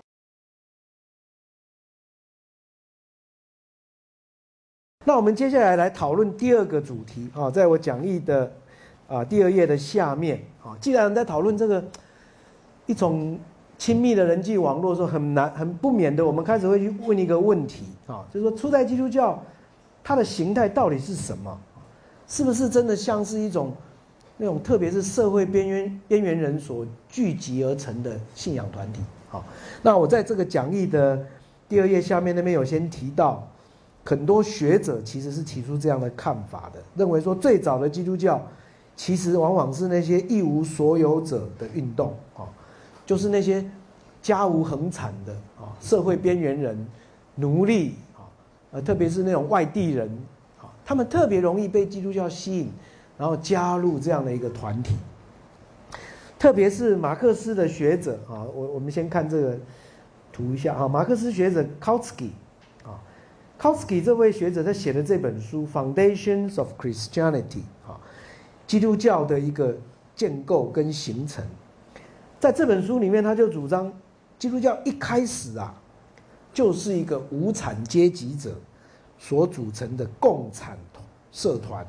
那我们接下来来讨论第二个主题啊，在我讲义的啊第二页的下面啊，既然在讨论这个一种亲密的人际网络，说很难很不免的，我们开始会去问一个问题啊，就是说初代基督教它的形态到底是什么？是不是真的像是一种那种，特别是社会边缘边缘人所聚集而成的信仰团体？好，那我在这个讲义的第二页下面那边有先提到，很多学者其实是提出这样的看法的，认为说最早的基督教其实往往是那些一无所有者的运动啊，就是那些家无恒产的啊，社会边缘人、奴隶啊，呃，特别是那种外地人。他们特别容易被基督教吸引，然后加入这样的一个团体。特别是马克思的学者啊，我我们先看这个图一下啊，马克思学者 Kautsky 啊，Kautsky 这位学者他写的这本书《Foundations of Christianity》啊，基督教的一个建构跟形成，在这本书里面他就主张，基督教一开始啊，就是一个无产阶级者。所组成的共产社团，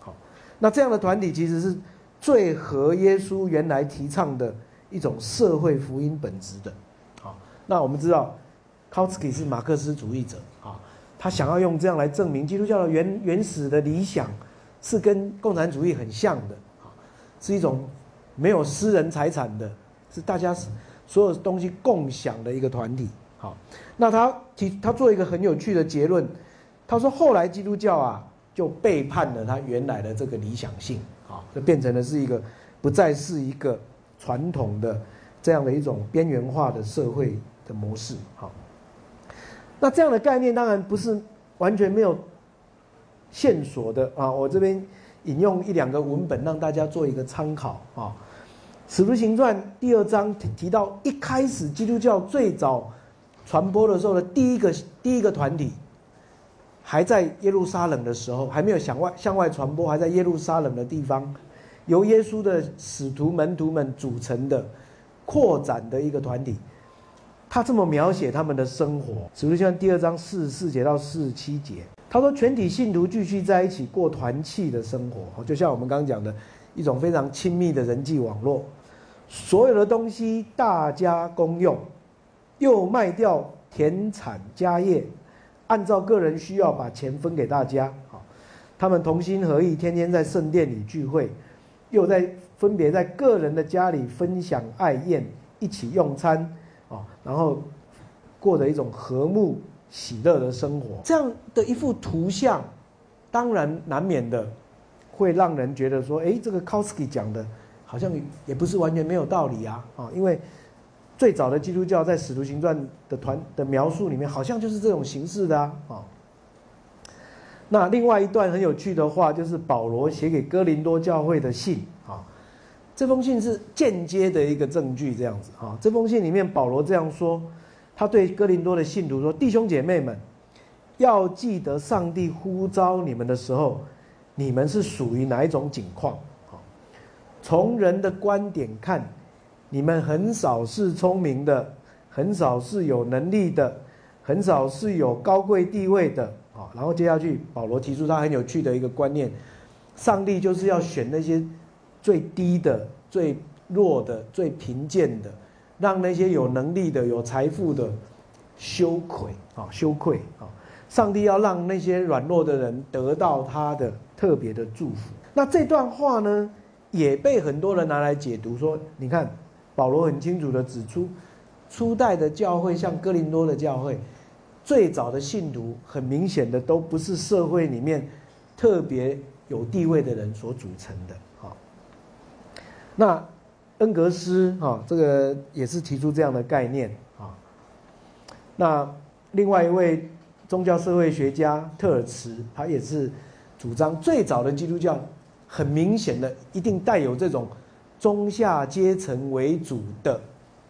好，那这样的团体其实是最合耶稣原来提倡的一种社会福音本质的，好，那我们知道，Kautsky 是马克思主义者。啊，他想要用这样来证明基督教的原原始的理想是跟共产主义很像的。啊，是一种没有私人财产的，是大家所有东西共享的一个团体，好，那他提他做一个很有趣的结论。他说：“后来基督教啊，就背叛了他原来的这个理想性啊，就变成了是一个不再是一个传统的这样的一种边缘化的社会的模式。好，那这样的概念当然不是完全没有线索的啊。我这边引用一两个文本让大家做一个参考啊，《使徒行传》第二章提到，一开始基督教最早传播的时候的第一个第一个团体。”还在耶路撒冷的时候，还没有向外向外传播，还在耶路撒冷的地方，由耶稣的使徒门徒们组成的扩展的一个团体。他这么描写他们的生活，使徒行第二章四十四节到四十七节，他说全体信徒继续在一起过团契的生活，就像我们刚刚讲的一种非常亲密的人际网络，所有的东西大家公用，又卖掉田产家业。按照个人需要把钱分给大家，好，他们同心合意，天天在圣殿里聚会，又在分别在个人的家里分享爱宴，一起用餐，啊，然后过着一种和睦喜乐的生活。这样的一幅图像，当然难免的会让人觉得说，哎，这个 Kowski 讲的，好像也不是完全没有道理啊，啊，因为。最早的基督教在《使徒行传》的团的描述里面，好像就是这种形式的啊。那另外一段很有趣的话，就是保罗写给哥林多教会的信啊。这封信是间接的一个证据，这样子啊。这封信里面，保罗这样说：他对哥林多的信徒说：“弟兄姐妹们，要记得上帝呼召你们的时候，你们是属于哪一种境况？啊，从人的观点看，你们很少是聪明的，很少是有能力的，很少是有高贵地位的。好，然后接下去保罗提出他很有趣的一个观念：上帝就是要选那些最低的、最弱的、最贫贱的，让那些有能力的、有财富的羞愧啊，羞愧啊。上帝要让那些软弱的人得到他的特别的祝福。那这段话呢，也被很多人拿来解读，说你看，保罗很清楚的指出，初代的教会像哥林多的教会，最早的信徒很明显的都不是社会里面特别有地位的人所组成的。好，那恩格斯哈，这个也是提出这样的概念啊。那另外一位。宗教社会学家特尔茨，他也是主张最早的基督教，很明显的一定带有这种中下阶层为主的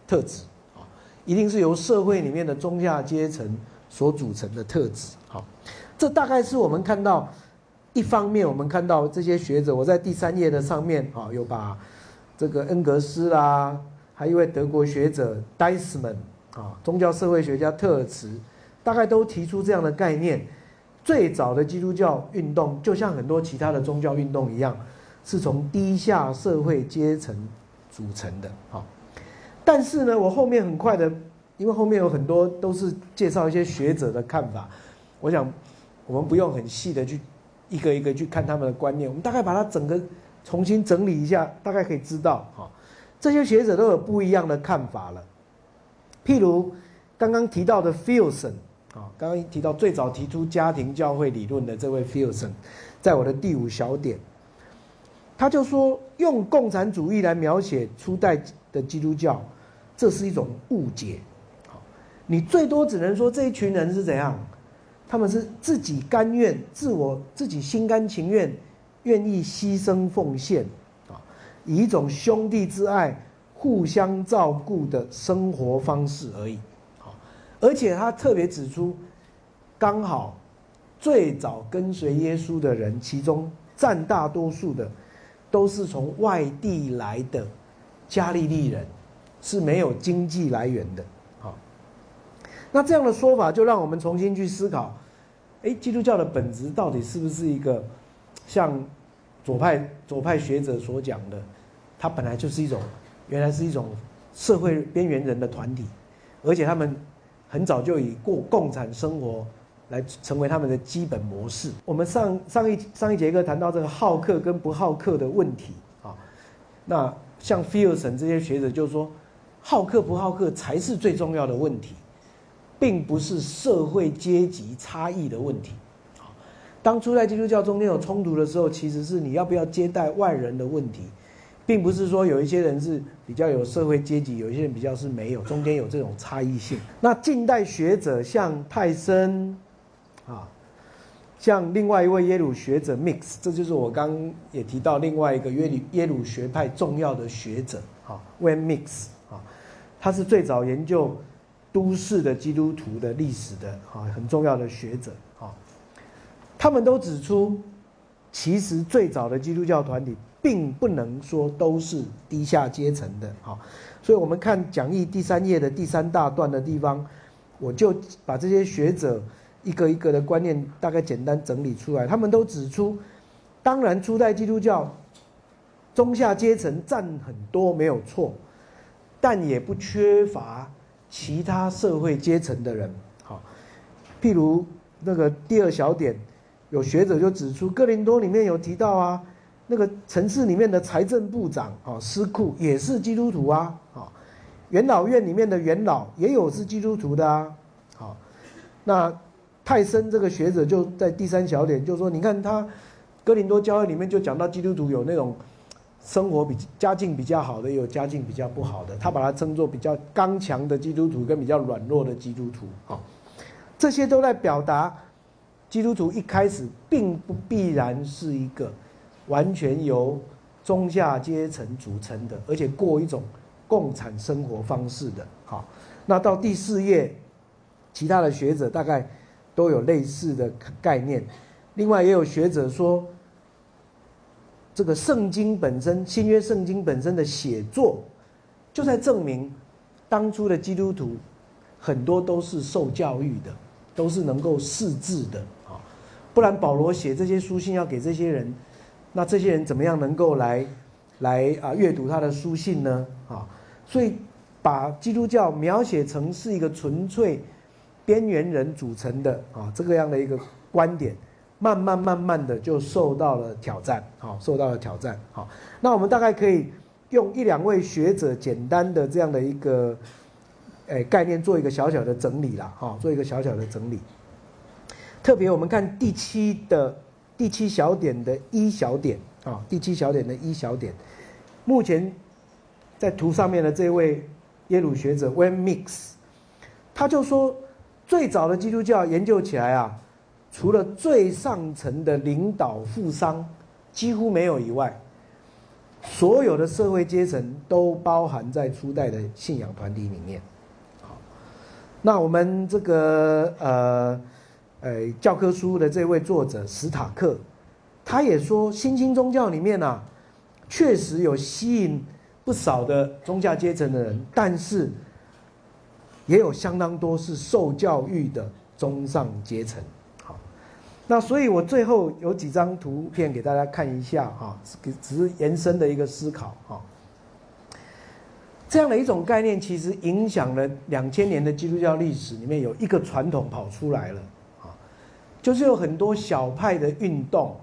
特质啊，一定是由社会里面的中下阶层所组成的特质。好，这大概是我们看到一方面，我们看到这些学者，我在第三页的上面啊，有把这个恩格斯啦，还有一位德国学者戴斯曼啊，宗教社会学家特尔茨。大概都提出这样的概念，最早的基督教运动就像很多其他的宗教运动一样，是从低下社会阶层组成的。好，但是呢，我后面很快的，因为后面有很多都是介绍一些学者的看法，我想我们不用很细的去一个一个去看他们的观念，我们大概把它整个重新整理一下，大概可以知道，哈，这些学者都有不一样的看法了。譬如刚刚提到的 Filson 啊，刚刚提到最早提出家庭教会理论的这位 Filson，在我的第五小点，他就说用共产主义来描写初代的基督教，这是一种误解。好，你最多只能说这一群人是怎样，他们是自己甘愿、自我、自己心甘情愿、愿意牺牲奉献，啊，以一种兄弟之爱互相照顾的生活方式而已。而且他特别指出，刚好最早跟随耶稣的人，其中占大多数的都是从外地来的加利利人，是没有经济来源的。好，那这样的说法就让我们重新去思考：哎，基督教的本质到底是不是一个像左派左派学者所讲的，它本来就是一种原来是一种社会边缘人的团体，而且他们。很早就以过共产生活来成为他们的基本模式。我们上上一上一节课谈到这个好客跟不好客的问题啊，那像菲尔森这些学者就说，好客不好客才是最重要的问题，并不是社会阶级差异的问题。当初在基督教中间有冲突的时候，其实是你要不要接待外人的问题。并不是说有一些人是比较有社会阶级，有一些人比较是没有，中间有这种差异性。那近代学者像泰森，像另外一位耶鲁学者 Mix，这就是我刚也提到另外一个耶鲁耶鲁学派重要的学者啊，When Mix 啊，他是最早研究都市的基督徒的历史的啊很重要的学者啊，他们都指出，其实最早的基督教团体。并不能说都是低下阶层的，好，所以我们看讲义第三页的第三大段的地方，我就把这些学者一个一个的观念大概简单整理出来。他们都指出，当然初代基督教中下阶层占很多没有错，但也不缺乏其他社会阶层的人，好，譬如那个第二小点，有学者就指出，哥林多里面有提到啊。那个城市里面的财政部长啊，司库也是基督徒啊，啊，元老院里面的元老也有是基督徒的啊，好，那泰森这个学者就在第三小点就是说，你看他哥林多教会里面就讲到基督徒有那种生活比家境比较好的，也有家境比较不好的，他把它称作比较刚强的基督徒跟比较软弱的基督徒，啊，这些都在表达基督徒一开始并不必然是一个。完全由中下阶层组成的，而且过一种共产生活方式的。好，那到第四页，其他的学者大概都有类似的概念。另外，也有学者说，这个圣经本身，新约圣经本身的写作，就在证明，当初的基督徒很多都是受教育的，都是能够识字的啊。不然保罗写这些书信要给这些人，那这些人怎么样能够来来啊阅读他的书信呢？啊，所以把基督教描写成是一个纯粹边缘人组成的啊这个样的一个观点。慢慢慢慢的就受到了挑战，好，受到了挑战，好。那我们大概可以用一两位学者简单的这样的一个，诶概念做一个小小的整理啦，哈，做一个小小的整理。特别我们看第七的第七小点的一小点，啊，第七小点的一小点，目前在图上面的这位耶鲁学者 Wen Mix，他就说最早的基督教研究起来啊。除了最上层的领导富商几乎没有以外，所有的社会阶层都包含在初代的信仰团体里面。好，那我们这个呃呃教科书的这位作者史塔克，他也说新兴宗教里面啊，确实有吸引不少的宗教阶层的人，但是也有相当多是受教育的中上阶层。好那所以，我最后有几张图片给大家看一下哈，只是延伸的一个思考哈。这样的一种概念，其实影响了两千年的基督教历史里面有一个传统跑出来了啊，就是有很多小派的运动，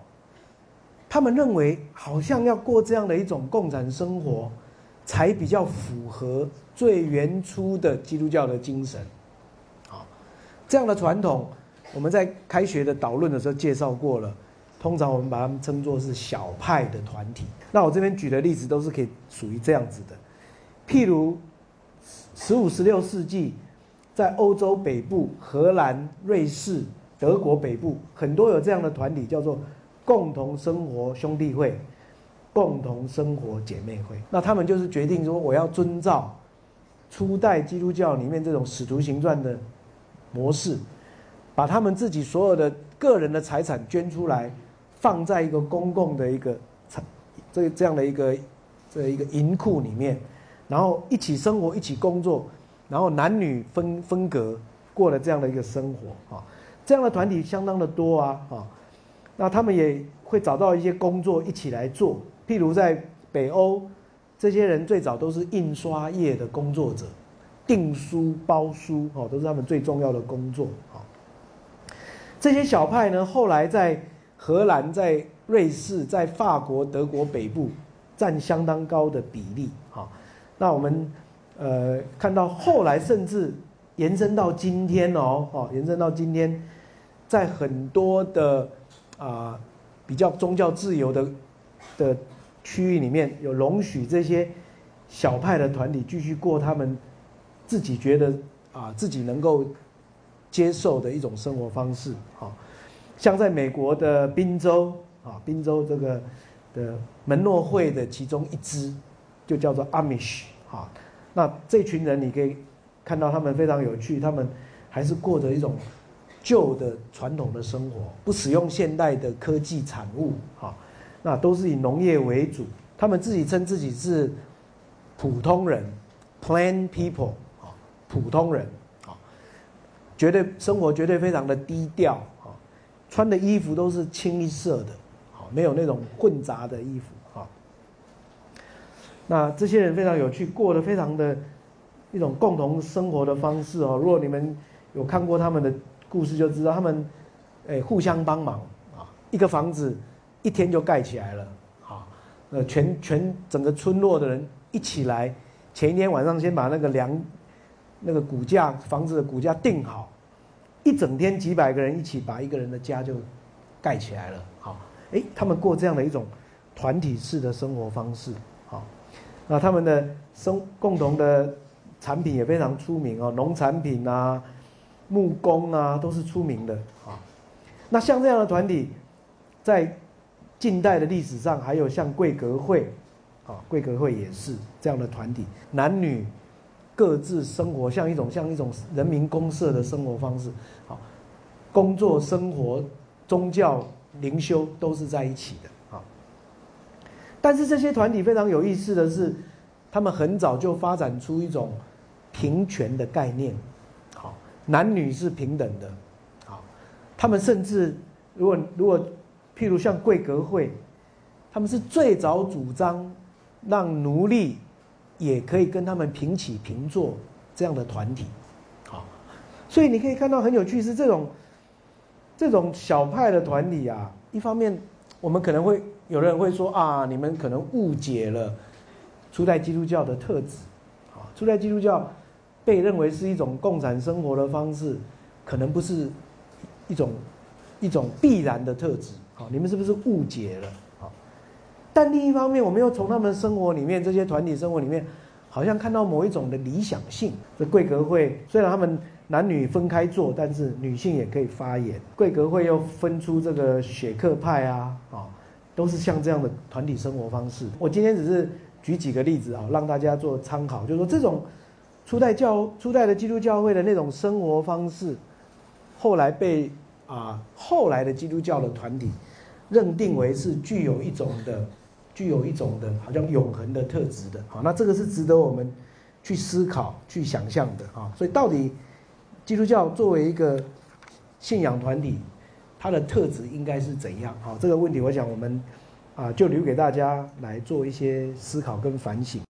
他们认为好像要过这样的一种共产生活，才比较符合最原初的基督教的精神，啊，这样的传统。我们在开学的导论的时候介绍过了，通常我们把它们称作是小派的团体。那我这边举的例子都是可以属于这样子的，譬如十五、十六世纪，在欧洲北部、荷兰、瑞士、德国北部，很多有这样的团体，叫做共同生活兄弟会、共同生活姐妹会。那他们就是决定说，我要遵照初代基督教里面这种使徒行传的模式。把他们自己所有的个人的财产捐出来，放在一个公共的一个这这样的一个这一个银库里面，然后一起生活，一起工作，然后男女分分隔过了这样的一个生活啊，这样的团体相当的多啊啊，那他们也会找到一些工作一起来做，譬如在北欧，这些人最早都是印刷业的工作者，订书包书哦，都是他们最重要的工作啊。这些小派呢，后来在荷兰、在瑞士、在法国、德国北部占相当高的比例。哈，那我们呃看到后来甚至延伸到今天哦，哦，延伸到今天，在很多的啊比较宗教自由的的区域里面有容许这些小派的团体继续过他们自己觉得啊自己能够。接受的一种生活方式，啊，像在美国的宾州啊，宾州这个的门诺会的其中一支，就叫做 Amish 啊。那这群人你可以看到，他们非常有趣，他们还是过着一种旧的传统的生活，不使用现代的科技产物，啊，那都是以农业为主。他们自己称自己是普通人 p l a n People 啊，普通人啊。绝对生活绝对非常的低调啊，穿的衣服都是清一色的，好没有那种混杂的衣服啊。那这些人非常有趣，过得非常的一种共同生活的方式哦。如果你们有看过他们的故事，就知道他们诶互相帮忙啊，一个房子一天就盖起来了啊。呃，全全整个村落的人一起来，前一天晚上先把那个梁那个骨架房子的骨架定好。一整天几百个人一起把一个人的家就盖起来了，好，哎，他们过这样的一种团体式的生活方式，好，那他们的生共同的产品也非常出名哦，农产品啊、木工啊都是出名的啊。那像这样的团体，在近代的历史上还有像贵格会，啊，贵格会也是这样的团体，男女。各自生活像一种像一种人民公社的生活方式，好，工作、生活、宗教、灵修都是在一起的啊。但是这些团体非常有意思的是，他们很早就发展出一种平权的概念，好，男女是平等的，好，他们甚至如果如果譬如像贵格会，他们是最早主张让奴隶也可以跟他们平起平坐这样的团体，好，所以你可以看到很有趣是这种这种小派的团体啊，一方面我们可能会。有人会说啊，你们可能误解了初代基督教的特质，啊，初代基督教被认为是一种共产生活的方式，可能不是一种一种必然的特质，你们是不是误解了？好，但另一方面，我们又从他们生活里面这些团体生活里面，好像看到某一种的理想性。这贵格会虽然他们男女分开坐，但是女性也可以发言。贵格会又分出这个雪克派啊，啊。都是像这样的团体生活方式。我今天只是举几个例子啊，让大家做参考。就是说，这种初代教、初代的基督教会的那种生活方式，后来被啊后来的基督教的团体认定为是具有一种的、具有一种的好像永恒的特质的。好，那这个是值得我们去思考、去想象的啊。所以，到底基督教作为一个信仰团体？它的特质应该是怎样？好，这个问题我想我们啊就留给大家来做一些思考跟反省。